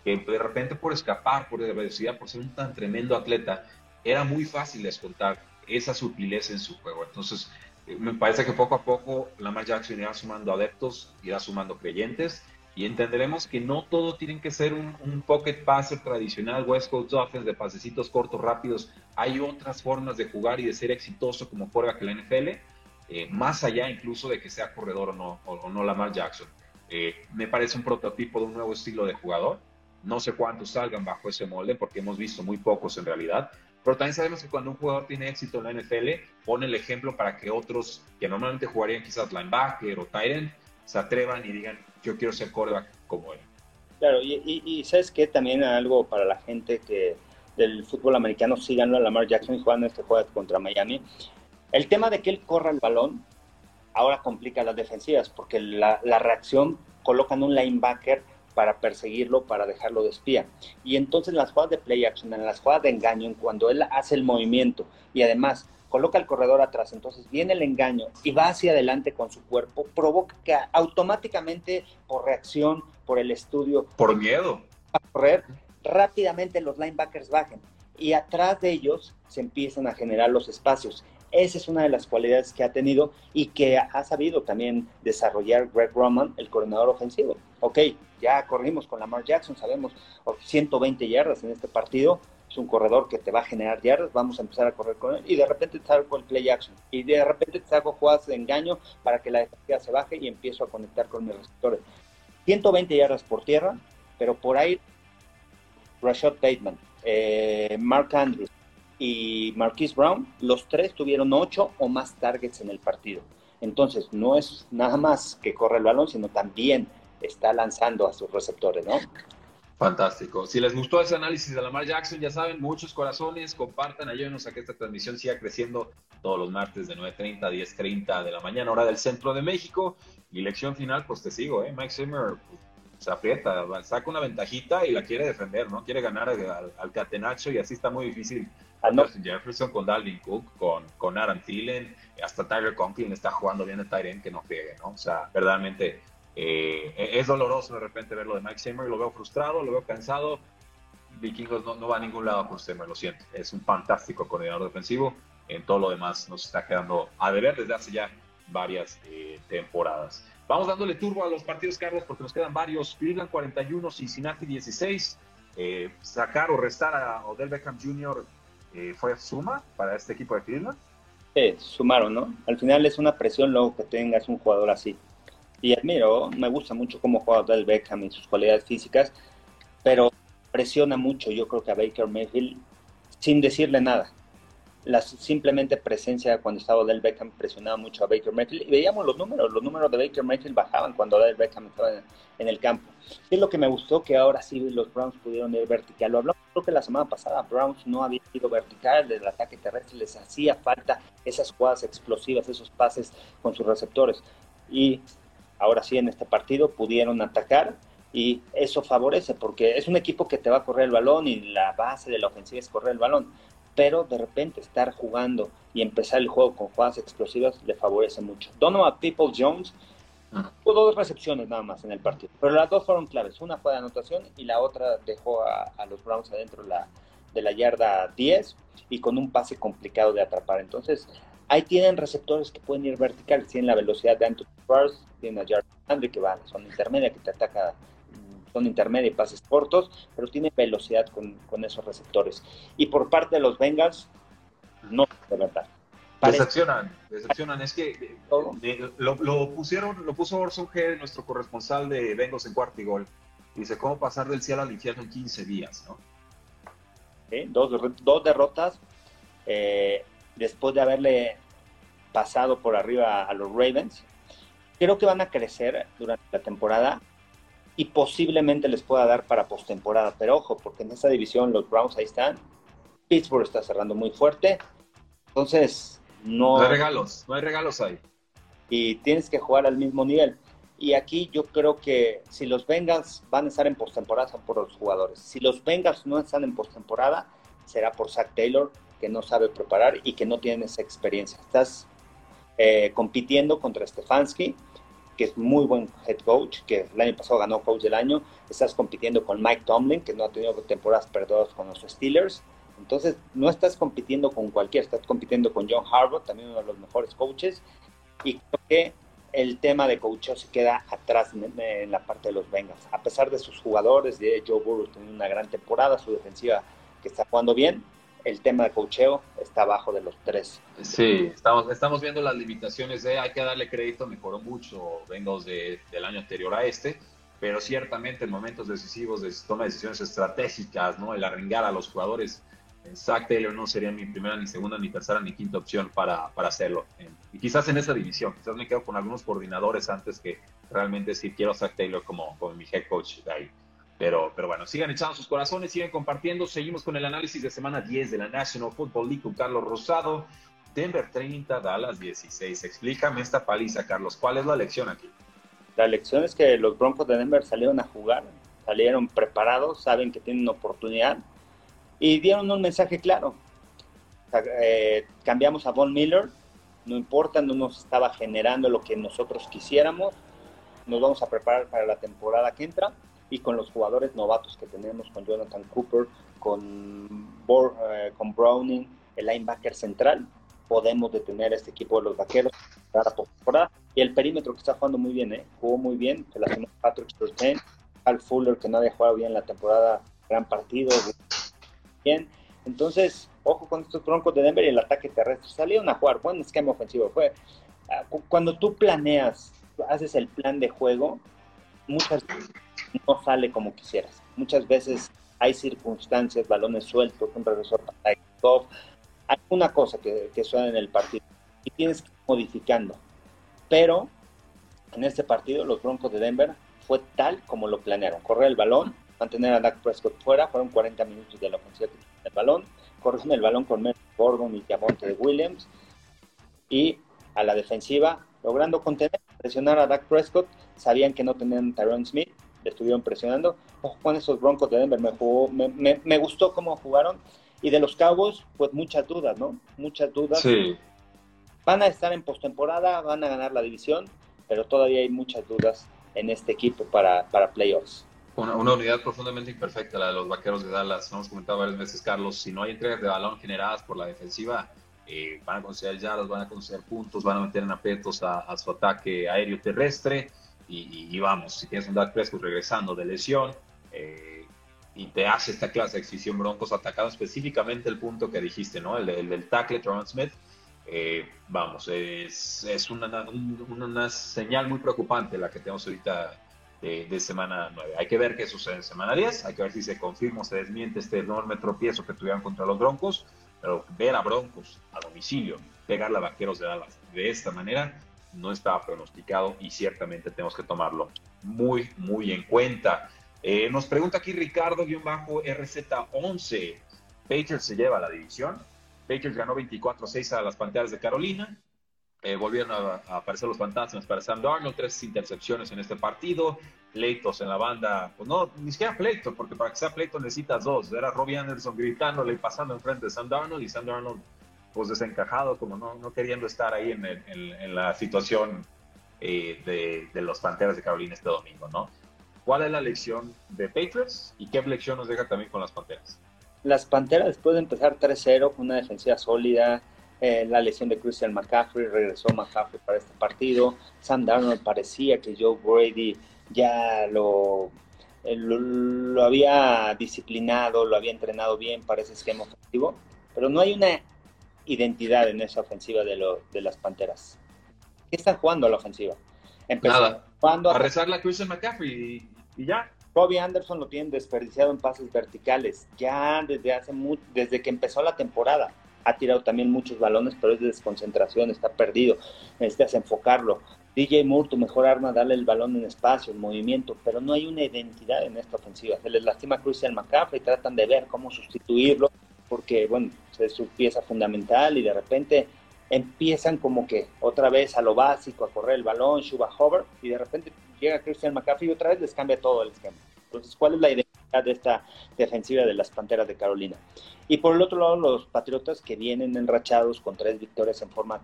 Que de repente por escapar, por velocidad, por ser un tan tremendo atleta, era muy fácil descontar esa sutileza en su juego. Entonces, eh, me parece que poco a poco Lamar Jackson irá sumando adeptos, irá sumando creyentes y entenderemos que no todo tiene que ser un, pocket passer tradicional, West Coast Offense de pasecitos cortos, rápidos. Hay otras formas de jugar y de ser exitoso como juega que la NFL eh, más allá incluso de que sea corredor o no, o, no Lamar Jackson. Eh, me parece un prototipo de un nuevo estilo de jugador. No sé cuántos salgan bajo ese molde porque hemos visto muy pocos en realidad, pero también sabemos que cuando un jugador tiene éxito en la NFL, pone el ejemplo para que otros que normalmente jugarían quizás linebacker o tight end, se atrevan y digan, yo quiero ser quarterback como él. Claro, y, sabes que también algo para la gente que del fútbol americano sigan a Lamar Jackson y jugando este juego contra Miami. El tema de que él corra el balón ahora complica las defensivas porque la, la reacción colocan un linebacker para perseguirlo, para dejarlo de espía. Y entonces en las jugadas de play action, en las jugadas de engaño, en cuando él hace el movimiento y además coloca el corredor atrás, entonces viene el engaño y va hacia adelante con su cuerpo, provoca que automáticamente por reacción, por el estudio, por miedo, a correr, rápidamente los linebackers bajen y atrás de ellos se empiezan a generar los espacios. Esa es una de las cualidades que ha tenido y que ha sabido también desarrollar Greg Roman, el coordinador ofensivo. Ok, ya corrimos con Lamar Jackson, sabemos 120 yardas en este partido, es un corredor que te va a generar yardas, vamos a empezar a correr con él y de repente te salgo el play action y de repente te hago jugadas de engaño para que la defensiva se baje y empiezo a conectar con mis receptores. 120 yardas por tierra, pero por ahí Rashad Bateman, eh, Mark Andrews, y Marquise Brown, los tres tuvieron ocho o más targets en el partido. Entonces, no es nada más que corre el balón, sino también está lanzando a sus receptores, ¿no? Fantástico. Si les gustó ese análisis de Lamar Jackson, ya saben, muchos corazones, compartan, ayúdenos a que esta transmisión siga creciendo todos los martes de 9.30 a 10.30 de la mañana, hora del centro de México. Y lección final, pues te sigo, ¿eh? Mike Zimmer se aprieta, saca una ventajita y la quiere defender, ¿no? Quiere ganar al, catenacho y así está muy difícil. Ah, Jefferson con Dalvin Cook, con, con Aaron Thielen, hasta Tyler Conklin está jugando bien el Tyren que no pegue, ¿no? O sea, verdaderamente eh, es doloroso de repente verlo de Mike Zimmer, lo veo frustrado, lo veo cansado. Vikingos no, no va a ningún lado con Zimmer, lo siento. Es un fantástico coordinador defensivo. En todo lo demás nos está quedando a deber desde hace ya varias eh, temporadas. Vamos dándole turbo a los partidos, Carlos, porque nos quedan varios. Cleveland 41, Cincinnati 16. Eh, sacar o restar a Odell Beckham Jr. Eh, fue suma para este equipo de Cleveland. Sí, sumaron, ¿no? Al final es una presión luego que tengas un jugador así. Y admiro, me gusta mucho cómo juega Odell Beckham y sus cualidades físicas, pero presiona mucho, yo creo que a Baker Mayfield sin decirle nada la simplemente presencia cuando estaba Odell Beckham presionaba mucho a Baker Mayfield y veíamos los números, los números de Baker Mayfield bajaban cuando Odell Beckham estaba en, el campo. Es lo que me gustó que ahora sí los Browns pudieron ir vertical. Lo hablamos creo que la semana pasada, Browns no había ido vertical del ataque terrestre, les hacía falta esas jugadas explosivas, esos pases con sus receptores. Y ahora sí en este partido pudieron atacar y eso favorece porque es un equipo que te va a correr el balón y la base de la ofensiva es correr el balón pero de repente estar jugando y empezar el juego con jugadas explosivas le favorece mucho. Donovan People Jones tuvo dos recepciones nada más en el partido, pero las dos fueron claves. Una fue de anotación y la otra dejó a, los Browns adentro la, de la yarda 10 y con un pase complicado de atrapar. Entonces, ahí tienen receptores que pueden ir verticales, tienen la velocidad de Anthony First, tienen a Jared Landry que va a la zona intermedia que te ataca son intermedia y pases cortos, pero tiene velocidad con, con, esos receptores. Y por parte de los Bengals, no, de verdad. Decepcionan, decepcionan. Es que eh, lo, lo, pusieron, lo puso Orson G, nuestro corresponsal de Bengals en cuarto y gol. Dice, ¿cómo pasar del cielo al infierno en 15 días? ¿no? Dos, dos, derrotas eh, después de haberle pasado por arriba a los Ravens. Creo que van a crecer durante la temporada y posiblemente les pueda dar para postemporada. Pero ojo, porque en esa división los Browns ahí están. Pittsburgh está cerrando muy fuerte. Entonces, no. No hay regalos, no hay regalos ahí. Y tienes que jugar al mismo nivel. Y aquí yo creo que si los Bengals van a estar en postemporada, son por los jugadores. Si los Bengals no están en postemporada, será por Zach Taylor, que no sabe preparar y que no tiene esa experiencia. Estás eh, compitiendo contra Stefanski que es muy buen head coach, que el año pasado ganó coach del año. Estás compitiendo con Mike Tomlin, que no ha tenido temporadas perdidas con los Steelers. Entonces, no estás compitiendo con cualquiera, estás compitiendo con John Harbaugh, también uno de los mejores coaches. Y creo que el tema de coaching se queda atrás en, la parte de los Bengals. A pesar de sus jugadores, de Joe Burrow teniendo una gran temporada, su defensiva que está jugando bien, el tema de cocheo está abajo de los tres. Sí, estamos, estamos viendo las limitaciones de, hay que darle crédito, mejoró mucho Bengals de, del año anterior a este, pero ciertamente en momentos decisivos de toma de decisiones estratégicas, ¿no? el arringar a los jugadores Zach Taylor no sería mi primera, ni segunda, ni tercera, ni quinta opción para, para hacerlo. Y quizás en esa división, quizás me quedo con algunos coordinadores antes que realmente decir quiero a Zach Taylor como, como mi head coach de ahí. Pero, pero bueno, sigan echando sus corazones, sigan compartiendo. Seguimos con el análisis de semana 10 de la National Football League Carlos Rosado. Denver 30, Dallas 16. Explícame esta paliza, Carlos. ¿Cuál es la lección aquí? La lección es que los Broncos de Denver salieron a jugar, salieron preparados, saben que tienen oportunidad y dieron un mensaje claro. Eh, cambiamos a Von Miller, no importa, no nos estaba generando lo que nosotros quisiéramos, nos vamos a preparar para la temporada que entra y con los jugadores novatos que tenemos, con Jonathan Cooper, con, eh, con Browning, el linebacker central, podemos detener a este equipo de los vaqueros para la temporada. Y el perímetro que está jugando muy bien, ¿eh? jugó muy bien, se la Patrick Surtain, Al Fuller, que no había jugado bien la temporada, gran partido, bien. Entonces, ojo con estos broncos de Denver y el ataque terrestre. Salieron a jugar, buen esquema ofensivo. Fue ah, cuando tú planeas, haces el plan de juego, muchas veces no sale como quisieras. Muchas veces hay circunstancias, balones sueltos, un regreso para alguna cosa que, que suena en el partido y tienes que ir modificando. Pero en este partido los Broncos de Denver fue tal como lo planearon. Correr el balón, mantener a Dak Prescott fuera, fueron 40 minutos de la ofensiva del balón, corrieron el balón con Merrick Gordon y Diamante de Williams, y a la defensiva, logrando contener, presionar a Dak Prescott, sabían que no tenían Tyrone Smith, le estuvieron presionando, ojo con esos broncos de Denver, me, jugó, me, me, gustó cómo jugaron, y de los Cowboys, pues muchas dudas, ¿no? Muchas dudas. Sí. Van a estar en postemporada, van a ganar la división, pero todavía hay muchas dudas en este equipo para, para playoffs. Una, unidad profundamente imperfecta, la de los vaqueros de Dallas. Hemos comentado varias veces, Carlos, si no hay entregas de balón generadas por la defensiva, eh, van a conseguir yardas, van a conseguir puntos, van a meter en apetos a, su ataque aéreo terrestre. Y, vamos, si tienes un Dak Prescott regresando de lesión eh, y te hace esta clase de exhibición Broncos atacando específicamente el punto que dijiste, ¿no? El, del tackle, Tron Smith. Eh, vamos, es, es una, una, señal muy preocupante la que tenemos ahorita de, semana 9. Hay que ver qué sucede en semana 10, hay que ver si se confirma o se desmiente este enorme tropiezo que tuvieron contra los Broncos, pero ver a Broncos a domicilio, pegarle a Vaqueros de Dallas de esta manera, no estaba pronosticado y ciertamente tenemos que tomarlo muy, muy en cuenta. Eh, nos pregunta aquí Ricardo-RZ11, Patriots se lleva la división. Patriots ganó 24-6 a las Panteras de Carolina. Eh, volvieron a, aparecer los fantasmas para Sam Darnold, tres intercepciones en este partido, pleitos en la banda, pues no, ni siquiera pleito, porque para que sea pleito necesitas dos, era Robbie Anderson gritándole y pasando enfrente de Sam Darnold y Sam Darnold pues desencajado, como no, no queriendo estar ahí en, la situación eh, de, de, los Panteras de Carolina este domingo, ¿no? ¿Cuál es la lección de Patriots y qué lección nos deja también con las Panteras? Las Panteras después de empezar 3-0 con una defensiva sólida, eh, la lesión de Christian McCaffrey, regresó McCaffrey para este partido. Sam Darnold parecía que Joe Brady ya lo, eh, lo, había disciplinado, lo había entrenado bien para ese esquema ofensivo, pero no hay una identidad en esa ofensiva de, lo, de las Panteras. ¿Qué están jugando a la ofensiva? Nada. a, rezarle a Christian McCaffrey y, ya. Robbie Anderson lo tienen desperdiciado en pases verticales, ya desde hace desde que empezó la temporada ha tirado también muchos balones, pero es de desconcentración, está perdido, necesitas enfocarlo. DJ Moore, tu mejor arma, darle el balón en espacio, en movimiento, pero no hay una identidad en esta ofensiva. Se les lastima a Christian McCaffrey, tratan de ver cómo sustituirlo, porque, bueno, es su pieza fundamental y de repente empiezan como que otra vez a lo básico, a correr el balón, Shuba Hover, y de repente llega Christian McCaffrey y otra vez les cambia todo el esquema. Entonces, ¿cuál es la identidad de esta defensiva de las Panteras de Carolina? Y por el otro lado, los Patriotas que vienen enrachados con tres victorias en forma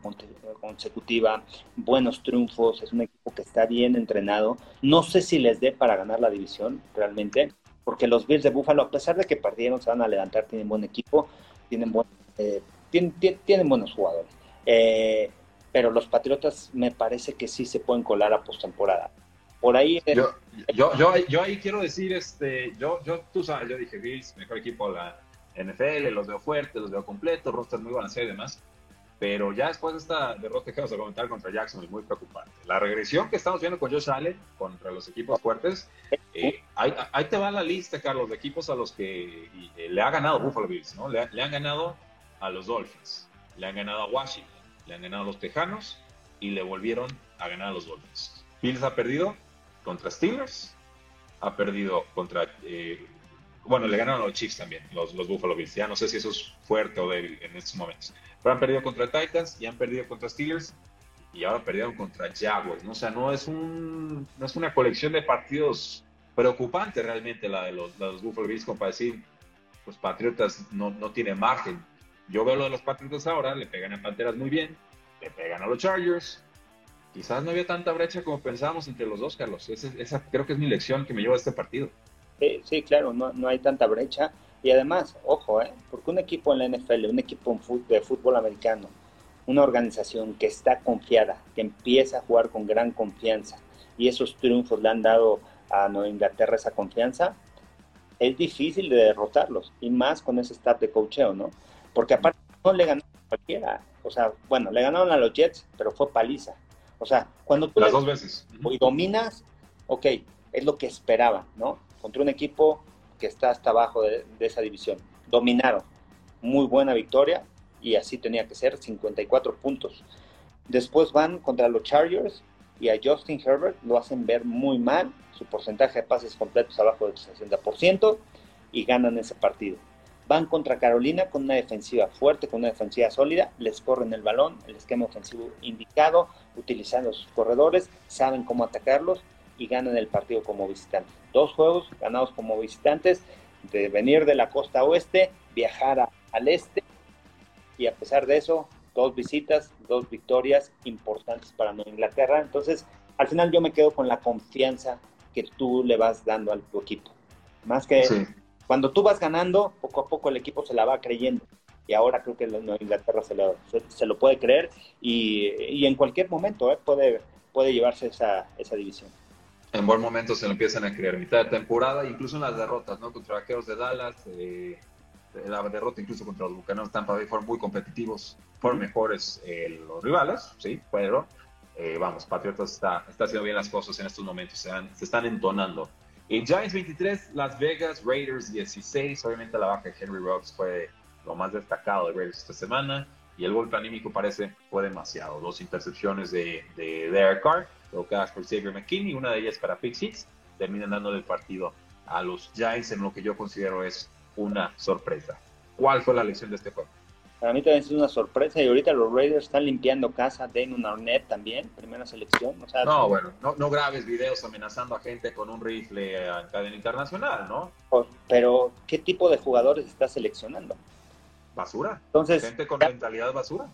consecutiva, buenos triunfos, es un equipo que está bien entrenado. No sé si les dé para ganar la división realmente, porque los Bills de Buffalo, a pesar de que perdieron, se van a levantar, tienen buen equipo, tienen, buen, eh, tienen, buenos jugadores. Eh, pero los Patriotas me parece que sí se pueden colar a postemporada. Por ahí. Yo, yo, yo, yo, ahí quiero decir, este, yo, yo, tú sabes, yo dije Bills, mejor equipo de la NFL, los veo fuertes, los veo completos, roster muy balanceado y demás. Pero ya después de esta derrota que vamos a comentar contra Jackson es muy preocupante. La regresión que estamos viendo con Josh Allen contra los equipos fuertes, Eh, ahí, te va la lista, Carlos, de equipos a los que eh, le ha ganado Buffalo Bills, ¿no? Le, han ganado a los Dolphins, le han ganado a Washington, le han ganado a los Tejanos y le volvieron a ganar a los Dolphins. Bills ha perdido contra Steelers, ha perdido contra... Eh, bueno, le ganaron a los Chiefs también, los, los Buffalo Bills. Ya no sé si eso es fuerte o débil en estos momentos. Pero han perdido contra Titans y han perdido contra Steelers y ahora perdieron contra Jaguars. ¿no? O sea, no es, un, no es una colección de partidos preocupante realmente la de los, Buffalo Bills, como para decir, los Patriotas no, no tienen margen. Yo veo lo de los Patriotas ahora, le pegan a Panteras muy bien, le pegan a los Chargers. Quizás no había tanta brecha como pensábamos entre los dos, Carlos. Esa, creo que es mi lección que me lleva a este partido. Sí, claro, no, no hay tanta brecha. Y además, ojo, ¿eh? porque un equipo en la NFL, un equipo de fútbol americano, una organización que está confiada, que empieza a jugar con gran confianza, y esos triunfos le han dado a Nueva Inglaterra esa confianza, es difícil de derrotarlos, y más con ese staff de cocheo, ¿no? Porque aparte no le ganaron a cualquiera, o sea, bueno, le ganaron a los Jets, pero fue paliza. O sea, cuando tú las dos veces y dominas, ok, es lo que esperaba, ¿no? Contra un equipo que está hasta abajo de, de esa división. Dominaron. Muy buena victoria y así tenía que ser, 54 puntos. Después van contra los Chargers y a Justin Herbert lo hacen ver muy mal, su porcentaje de pases completos abajo del 60% y ganan ese partido. Van contra Carolina con una defensiva fuerte, con una defensiva sólida, les corren el balón, el esquema ofensivo indicado, utilizando sus corredores, saben cómo atacarlos y ganan el partido como visitantes. Dos juegos ganados como visitantes, de venir de la costa oeste, viajar al este y a pesar de eso, dos visitas, dos victorias importantes para Nueva Inglaterra. Entonces, al final yo me quedo con la confianza que tú le vas dando al tu equipo. Más que cuando tú vas ganando, poco a poco el equipo se la va creyendo. Y ahora creo que Inglaterra se lo, se, lo puede creer y, y, en cualquier momento ¿eh? puede, puede llevarse esa, esa división. En buen momento se lo empiezan a creer. Mitad de temporada, incluso en las derrotas, ¿no? Contra vaqueros de Dallas, eh, la derrota incluso contra los Bucaneros Tampa Bay fueron muy competitivos, fueron mejores eh, los rivales, sí, pero eh, vamos, Patriotas está, está haciendo bien las cosas en estos momentos, se, se están entonando. En Giants 23, Las Vegas Raiders 16, obviamente la baja de Henry Rocks fue lo más destacado de Raiders esta semana y el golpe anímico parece fue demasiado. Dos intercepciones de, de Derek Carr, provocadas por Xavier McKinney, una de ellas para Pick Six, terminan dando el partido a los Giants en lo que yo considero es una sorpresa. ¿Cuál fue la lección de este juego? Para mí también es una sorpresa y ahorita los Raiders están limpiando casa. Damon Arnett también, primera selección. no, bueno, no, no, grabes videos amenazando a gente con un rifle en cadena internacional, ¿no? Pero, ¿qué tipo de jugadores está seleccionando? Basura. Entonces, gente con mentalidad basura.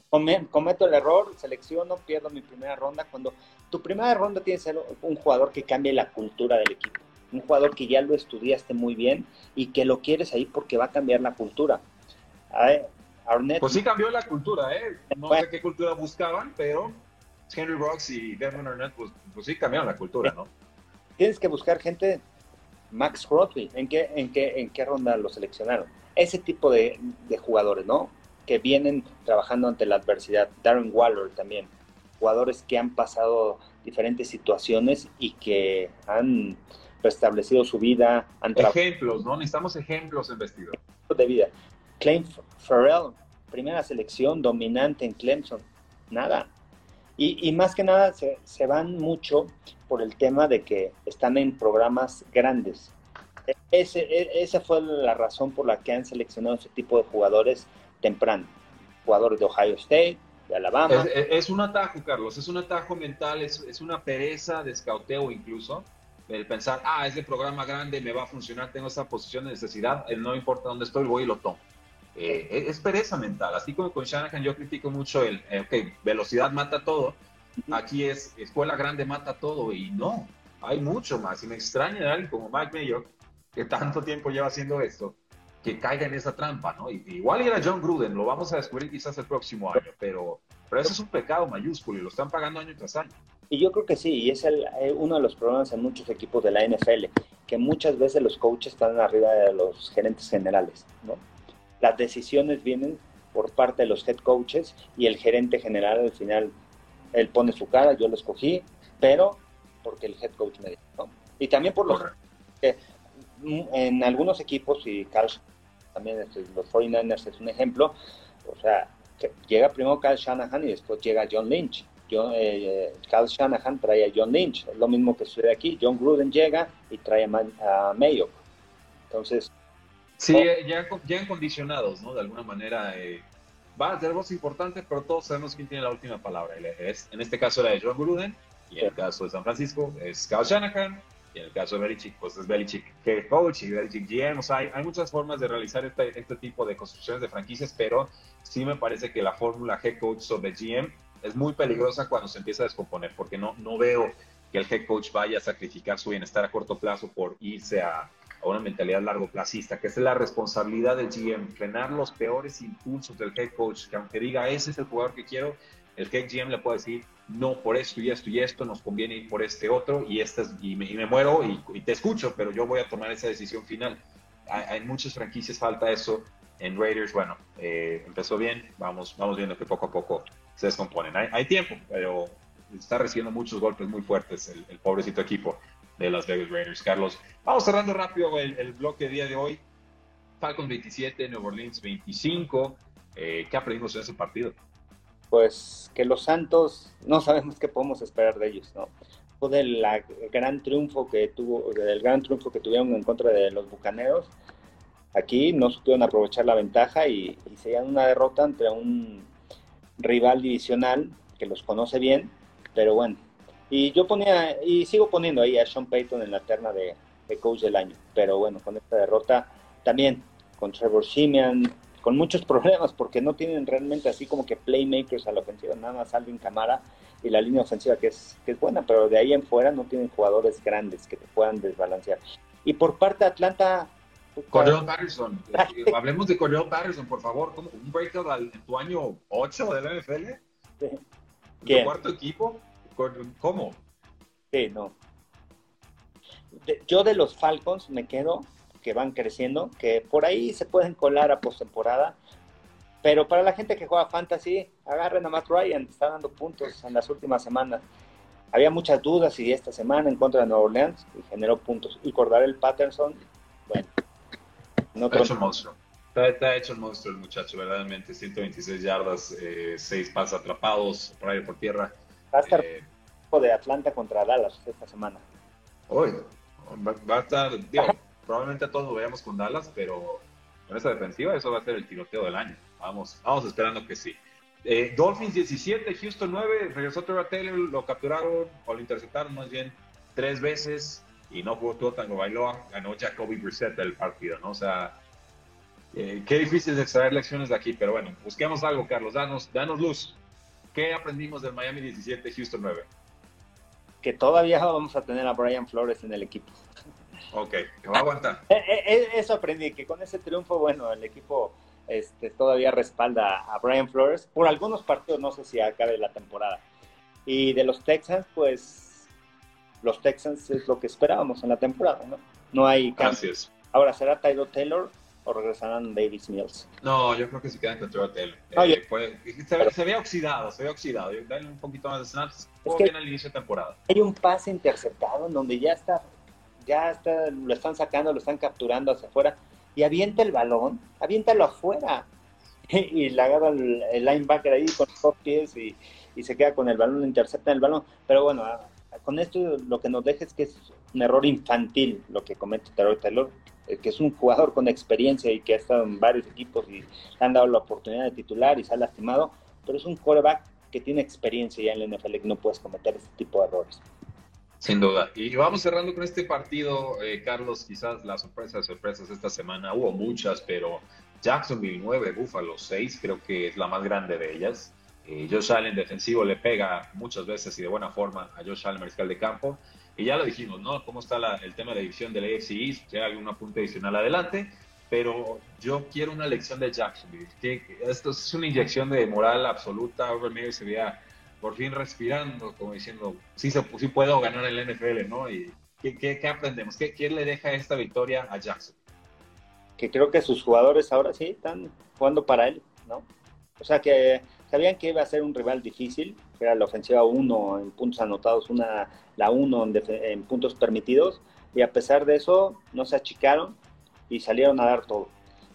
Cometo el error, selecciono, pierdo mi primera ronda. Cuando tu primera ronda tiene que ser un jugador que cambie la cultura del equipo un jugador que ya lo estudiaste muy bien y que lo quieres ahí porque va a cambiar la cultura. Pues sí cambió la cultura, ¿eh? No sé qué cultura buscaban, pero Henry Rocks y Devon Arnett, pues, pues, sí cambiaron la cultura, ¿no? Tienes que buscar gente, Max Crosby, ¿en qué, en qué, en qué ronda lo seleccionaron? Ese tipo de, de jugadores, ¿no? Que vienen trabajando ante la adversidad. Darren Waller también, jugadores que han pasado diferentes situaciones y que han restablecido su vida. ejemplos, ¿no? Necesitamos ejemplos en vestidor. De vida. Clay Farrell, primera selección dominante en Clemson. Nada. Y, más que nada se, van mucho por el tema de que están en programas grandes. Ese, e, esa fue la razón por la que han seleccionado ese tipo de jugadores temprano. Jugadores de Ohio State, de Alabama. Es, un atajo, Carlos, es un atajo mental, es, es una pereza de escauteo incluso el pensar, ah, ese programa grande me va a funcionar, tengo esa posición de necesidad, no importa dónde estoy, voy y lo tomo. Eh, es pereza mental, así como con Shanahan yo critico mucho el, eh, ok, velocidad mata todo, aquí es escuela grande mata todo y no, hay mucho más y me extraña de alguien como Mike Mayo, que tanto tiempo lleva haciendo esto, que caiga en esa trampa, ¿no? igual era John Gruden, lo vamos a descubrir quizás el próximo año, pero, pero eso es un pecado mayúsculo y lo están pagando año tras año. Y yo creo que sí, y es el, eh, uno de los problemas en muchos equipos de la NFL, que muchas veces los coaches están arriba de los gerentes generales, ¿no? Las decisiones vienen por parte de los head coaches y el gerente general al final, él pone su cara, yo lo escogí, pero porque el head coach me dijo, ¿no? Y también por los en algunos equipos, y Carl también los 49ers es un ejemplo, o sea, llega primero Carl Shanahan y después llega John Lynch. John, eh, Carl Shanahan trae a John Lynch, es lo mismo que sucede aquí. John Gruden llega y trae a, Mayo. Entonces. Sí, oh. ya, ya condicionados, ¿no? De alguna manera. Eh, va a ser voz importante, pero todos sabemos quién tiene la última palabra. Es, en este caso era de John Gruden, y en el caso de San Francisco es Carl Shanahan, y en el caso de Belichick, pues es Belichick head coach y Belichick GM. O sea, hay, muchas formas de realizar este, este, tipo de construcciones de franquicias, pero sí me parece que la fórmula head coach sobre GM es muy peligrosa cuando se empieza a descomponer, porque no, no veo que el head coach vaya a sacrificar su bienestar a corto plazo por irse a, a una mentalidad largo plazista, que es la responsabilidad del GM, frenar los peores impulsos del head coach, que aunque diga ese es el jugador que quiero, el head GM le puede decir, no, por esto y esto y esto, nos conviene ir por este otro y, este y, me, muero y, te escucho, pero yo voy a tomar esa decisión final. Hay, muchas franquicias, falta eso. En Raiders, bueno, eh, empezó bien, vamos, vamos viendo que poco a poco se descomponen. Hay, tiempo, pero está recibiendo muchos golpes muy fuertes el, pobrecito equipo de las Vegas Raiders. Carlos, vamos cerrando rápido el, bloque de día de hoy. Falcons 27, New Orleans 25. Eh, ¿Qué aprendimos en ese partido? pues que los Santos no sabemos qué podemos esperar de ellos, ¿no? Del gran triunfo que tuvo, del gran triunfo que tuvieron en contra de los Bucaneros, aquí no supieron aprovechar la ventaja y, y se dieron una derrota entre un rival divisional que los conoce bien, pero bueno. Y yo ponía, y sigo poniendo ahí a Sean Payton en la terna de, de coach del año, pero bueno, con esta derrota también con Trevor Simeon, con muchos problemas porque no tienen realmente así como que playmakers a la ofensiva, nada más Alvin Camara y la línea ofensiva que es, que es buena, pero de ahí en fuera no tienen jugadores grandes que te puedan desbalancear. Y por parte de Atlanta... Cordell Patterson, hablemos de Cordell Patterson, por favor, ¿un breakout en tu año 8 de la NFL? ¿Tu cuarto equipo? ¿Cómo? Sí, no. yo de los Falcons me quedo que van creciendo, que por ahí se pueden colar a postemporada. Pero para la gente que juega fantasy, agarren a Matt Ryan, está dando puntos en las últimas semanas. Había muchas dudas y esta semana en contra de Nueva Orleans y generó puntos. Y el Patterson, bueno. No está hecho el monstruo. Está, hecho el monstruo el muchacho, verdaderamente. 126 yardas, 6 eh, pasos atrapados por ahí por tierra. Va a estar eh, de Atlanta contra Dallas esta semana. Hoy va, a estar, probablemente a todos lo veamos con Dallas, pero con esa defensiva eso va a ser el tiroteo del año. Vamos, vamos esperando que sí. Eh, Dolphins 17, Houston 9, regresó Trevor Taylor, lo capturaron o lo interceptaron más bien tres veces y no jugó todo Tango Bailoa, ganó Jacoby Brissett el partido, ¿no? O sea, eh, qué difícil de extraer lecciones de aquí, pero bueno, busquemos algo, Carlos, danos, danos luz. ¿Qué aprendimos del Miami 17, Houston 9? Que todavía vamos a tener a Brian Flores en el equipo. Ok, que va a aguantar. Eh, eh, eh, eso aprendí, que con ese triunfo, bueno, el equipo este, todavía respalda a Brian Flores por algunos partidos, no sé si acabe la temporada. Y de los Texans, pues los Texans es lo que esperábamos en la temporada, ¿no? No hay cambios. Ahora, ¿será Tyler Taylor o regresarán Davis Mills? No, yo creo que se quedan con Tyler Taylor. se, ve oxidado, se ve oxidado. Dale un poquito más de snaps. Es bien al inicio de temporada. Hay un pase interceptado en donde ya está ya está, lo están sacando, lo están capturando hacia afuera, y avienta el balón, aviéntalo afuera. y le agarra el, linebacker ahí con los dos pies y, se queda con el balón, intercepta el balón. Pero bueno, con esto lo que nos deja es que es un error infantil lo que comete Taylor, eh, que es un jugador con experiencia y que ha estado en varios equipos y le han dado la oportunidad de titular y se ha lastimado, pero es un quarterback que tiene experiencia ya en la NFL que no puedes cometer este tipo de errores. Sin duda. Y vamos cerrando con este partido, eh, Carlos, quizás las sorpresas, sorpresas esta semana, hubo muchas, pero Jacksonville 9, Buffalo 6, creo que es la más grande de ellas. Eh, Josh Allen defensivo le pega muchas veces y de buena forma a Josh Allen mariscal de campo. Y ya lo dijimos, ¿no? ¿Cómo está el tema de división del AFC East? Si hay algún apunte adicional adelante. Pero yo quiero una lección de Jacksonville. Esto es una inyección de moral absoluta. Over se veía por fin respirando, como diciendo, sí, se, sí puedo ganar el NFL, ¿no? ¿Y qué, qué, aprendemos? ¿Qué, ¿Quién le deja esta victoria a Jackson? Que creo que sus jugadores ahora sí están jugando para él, ¿no? O sea, que sabían que iba a ser un rival difícil, era la ofensiva 1 en puntos anotados, una, la 1 en, en puntos permitidos, Y a pesar de eso, no se achicaron y salieron a dar todo.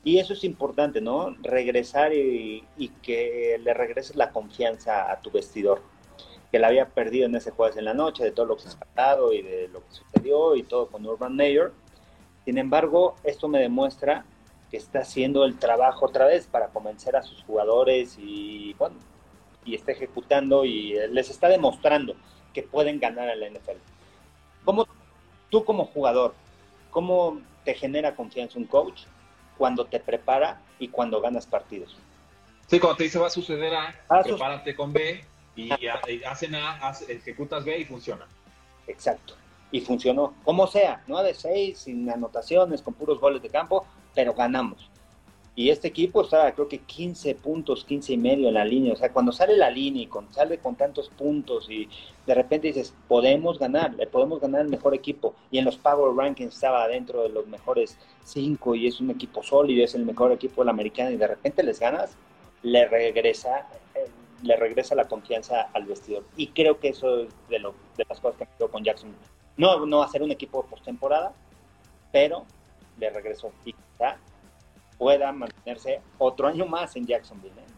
Y eso es importante, ¿no? Regresar y, que le regreses la confianza a tu vestidor, que la había perdido en ese jueves en la noche, de todo lo que se ha pasado y de lo que sucedió y todo con Urban Meyer. Sin embargo, esto me demuestra que está haciendo el trabajo otra vez para convencer a sus jugadores y, bueno, y está ejecutando y les está demostrando que pueden ganar a la NFL. ¿Cómo tú como jugador, cómo te genera confianza un coach cuando te prepara y cuando ganas partidos? Sí, cuando te dice va a suceder A, ah, prepárate con B y, hacen A, ejecutas B y funciona. Exacto. Y funcionó. Como sea, 9-6, sin anotaciones, con puros goles de campo, pero ganamos. Y este equipo está, creo que 15 puntos, 15 y medio en la línea. O sea, cuando sale la línea y con, sale con tantos puntos y de repente dices, podemos ganar, le podemos ganar el mejor equipo. Y en los Power Rankings estaba dentro de los mejores 5 y es un equipo sólido, es el mejor equipo de la americana y de repente les ganas, le regresa, eh, le regresa la confianza al vestidor. Y creo que eso es de, lo, de las cosas que me quedo con Jackson. No, no va a ser un equipo postemporada, pero le regresó. Y pueda mantenerse otro año más en Jacksonville. ¿eh?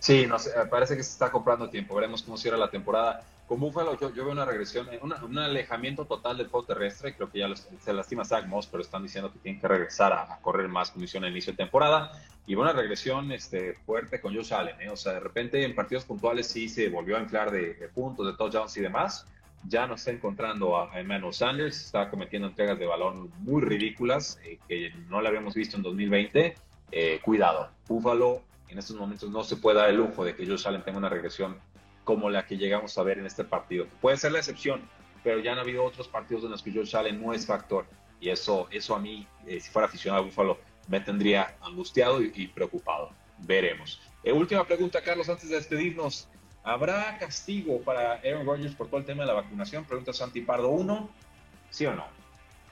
Sí, no sé, parece que se está comprando tiempo. Veremos cómo cierra la temporada. Con Buffalo yo, veo una regresión, eh, un alejamiento total del juego terrestre. Creo que ya se lastima Zach Moss, pero están diciendo que tienen que regresar a, correr más condición al inicio de temporada. Y una regresión este, fuerte con Josh Allen. ¿eh? O sea, de repente en partidos puntuales sí se volvió a inflar de, de puntos, de touchdowns y demás ya no está encontrando a Emmanuel Sanders, está cometiendo entregas de balón muy ridículas eh, que no la habíamos visto en 2020. Eh, cuidado, Buffalo en estos momentos no se puede dar el lujo de que Josh Allen tenga una regresión como la que llegamos a ver en este partido. Puede ser la excepción, pero ya han habido otros partidos en los que Josh Allen no es factor. Y eso, eso a mí, eh, si fuera aficionado a Buffalo, me tendría angustiado y, preocupado. Veremos. última pregunta, Carlos, antes de despedirnos. ¿Habrá castigo para Aaron Rodgers por todo el tema de la vacunación? Pregunta Santi Pardo. ¿Uno? ¿Sí o no?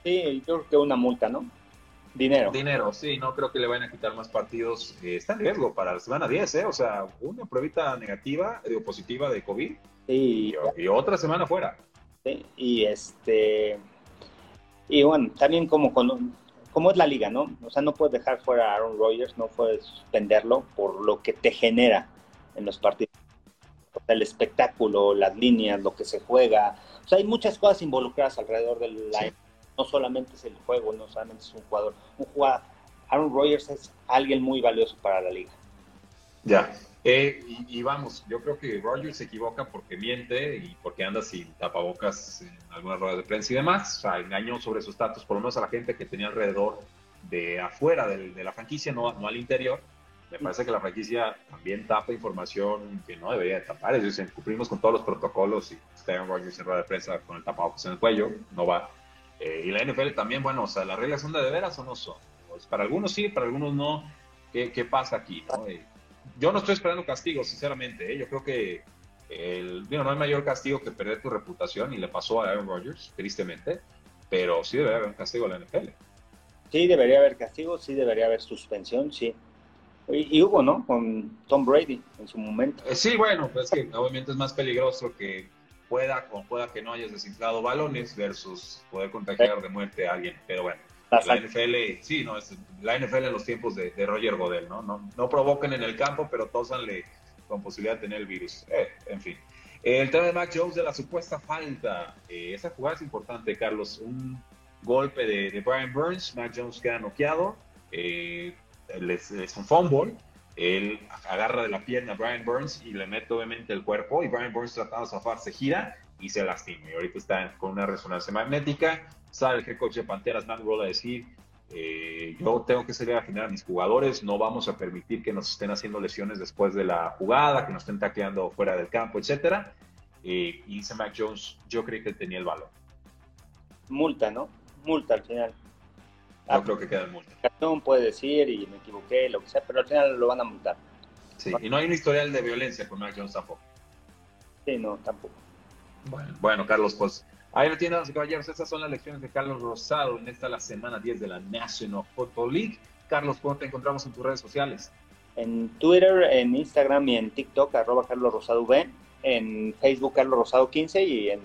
Sí, yo creo que una multa, ¿no? Dinero. Dinero, sí, no creo que le vayan a quitar más partidos. Eh, está en riesgo para la semana 10, ¿eh? O sea, una pruebita negativa, digo, positiva de COVID y, y, otra semana fuera. Sí, y este. Y bueno, también como, como es la liga, ¿no? O sea, no puedes dejar fuera a Aaron Rodgers, no puedes suspenderlo por lo que te genera en los partidos el espectáculo, las líneas, lo que se juega. O sea, hay muchas cosas involucradas alrededor del live. No solamente es el juego, no solamente es un jugador. Un jugador, Aaron Rodgers es alguien muy valioso para la liga. Ya. Eh, y, vamos, yo creo que Rodgers se equivoca porque miente y porque anda sin tapabocas en algunas ruedas de prensa y demás. O sea, engañó sobre su estatus, por lo menos a la gente que tenía alrededor de afuera de, la franquicia, no, no al interior me parece que la franquicia también tapa información que no debería de tapar. Es decir, cumplimos con todos los protocolos y Steven Rogers en rueda de prensa con el tapabocas en el cuello, no va. Eh, y la NFL también, bueno, o sea, ¿las reglas son de, de veras o no son? Pues para algunos sí, para algunos no. ¿Qué, qué pasa aquí? No? Eh, yo no estoy esperando castigo, sinceramente. ¿eh? Yo creo que el, no hay mayor castigo que perder tu reputación y le pasó a Aaron Rodgers, tristemente, pero sí debería haber un castigo a la NFL. Sí, debería haber castigo, sí debería haber suspensión, sí. Y, hubo, ¿no? Con Tom Brady en su momento. Eh, sí, bueno, pues que obviamente es más peligroso que pueda o pueda que no hayas desinflado balones versus poder contagiar de muerte a alguien. Pero bueno, la, NFL, sí, no, es la NFL en los tiempos de, Roger Godel, ¿no? ¿no? No provoquen en el campo, pero tosanle con posibilidad de tener el virus. Eh, en fin. El tema de Mac Jones de la supuesta falta. Eh, esa jugada es importante, Carlos. Un golpe de, de Brian Burns, Mac Jones queda noqueado. Eh, es, un fumble, él agarra de la pierna a Brian Burns y le mete obviamente el cuerpo y Brian Burns tratando de zafar se gira y se lastima. Y ahorita está con una resonancia magnética. Sale el head coach de Panteras, Matt Roll, a decir, eh, yo tengo que salir a afinar a mis jugadores, no vamos a permitir que nos estén haciendo lesiones después de la jugada, que nos estén tacleando fuera del campo, etcétera. Eh, y dice Mac Jones, yo creí que tenía el valor. Multa, ¿no? Multa al final. No creo que quede multa. Puede decir y me equivoqué, lo que sea, pero al final lo van a multar. Sí, y no hay un historial de violencia con Mac Jones tampoco. Sí, no, tampoco. Bueno, bueno Carlos, pues ahí lo tienen, caballeros. Estas son las lecciones de Carlos Rosado en esta la semana 10 de la National Football League. Carlos, ¿cómo te encontramos en tus redes sociales? En Twitter, en Instagram y en TikTok, arroba Carlos Rosado V. En Facebook, Carlos Rosado 15 y en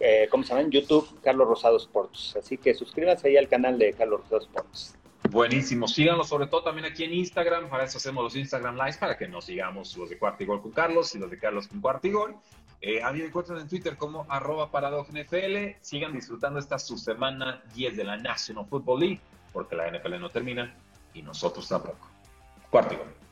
eh, ¿cómo se llama? En YouTube, Carlos Rosado Sports. Así que suscríbanse ahí al canal de Carlos Rosado Sports. Buenísimo, síganos sobre todo también aquí en Instagram, para eso hacemos los Instagram Lives, para que nos sigamos los de Cuarto con Carlos y los de Carlos con Cuarto y Gol. Eh, a mí me encuentran en Twitter como arroba NFL. Sigan disfrutando esta su semana 10 de la National Football League, porque la NFL no termina y nosotros tampoco. Cuarto y Gol.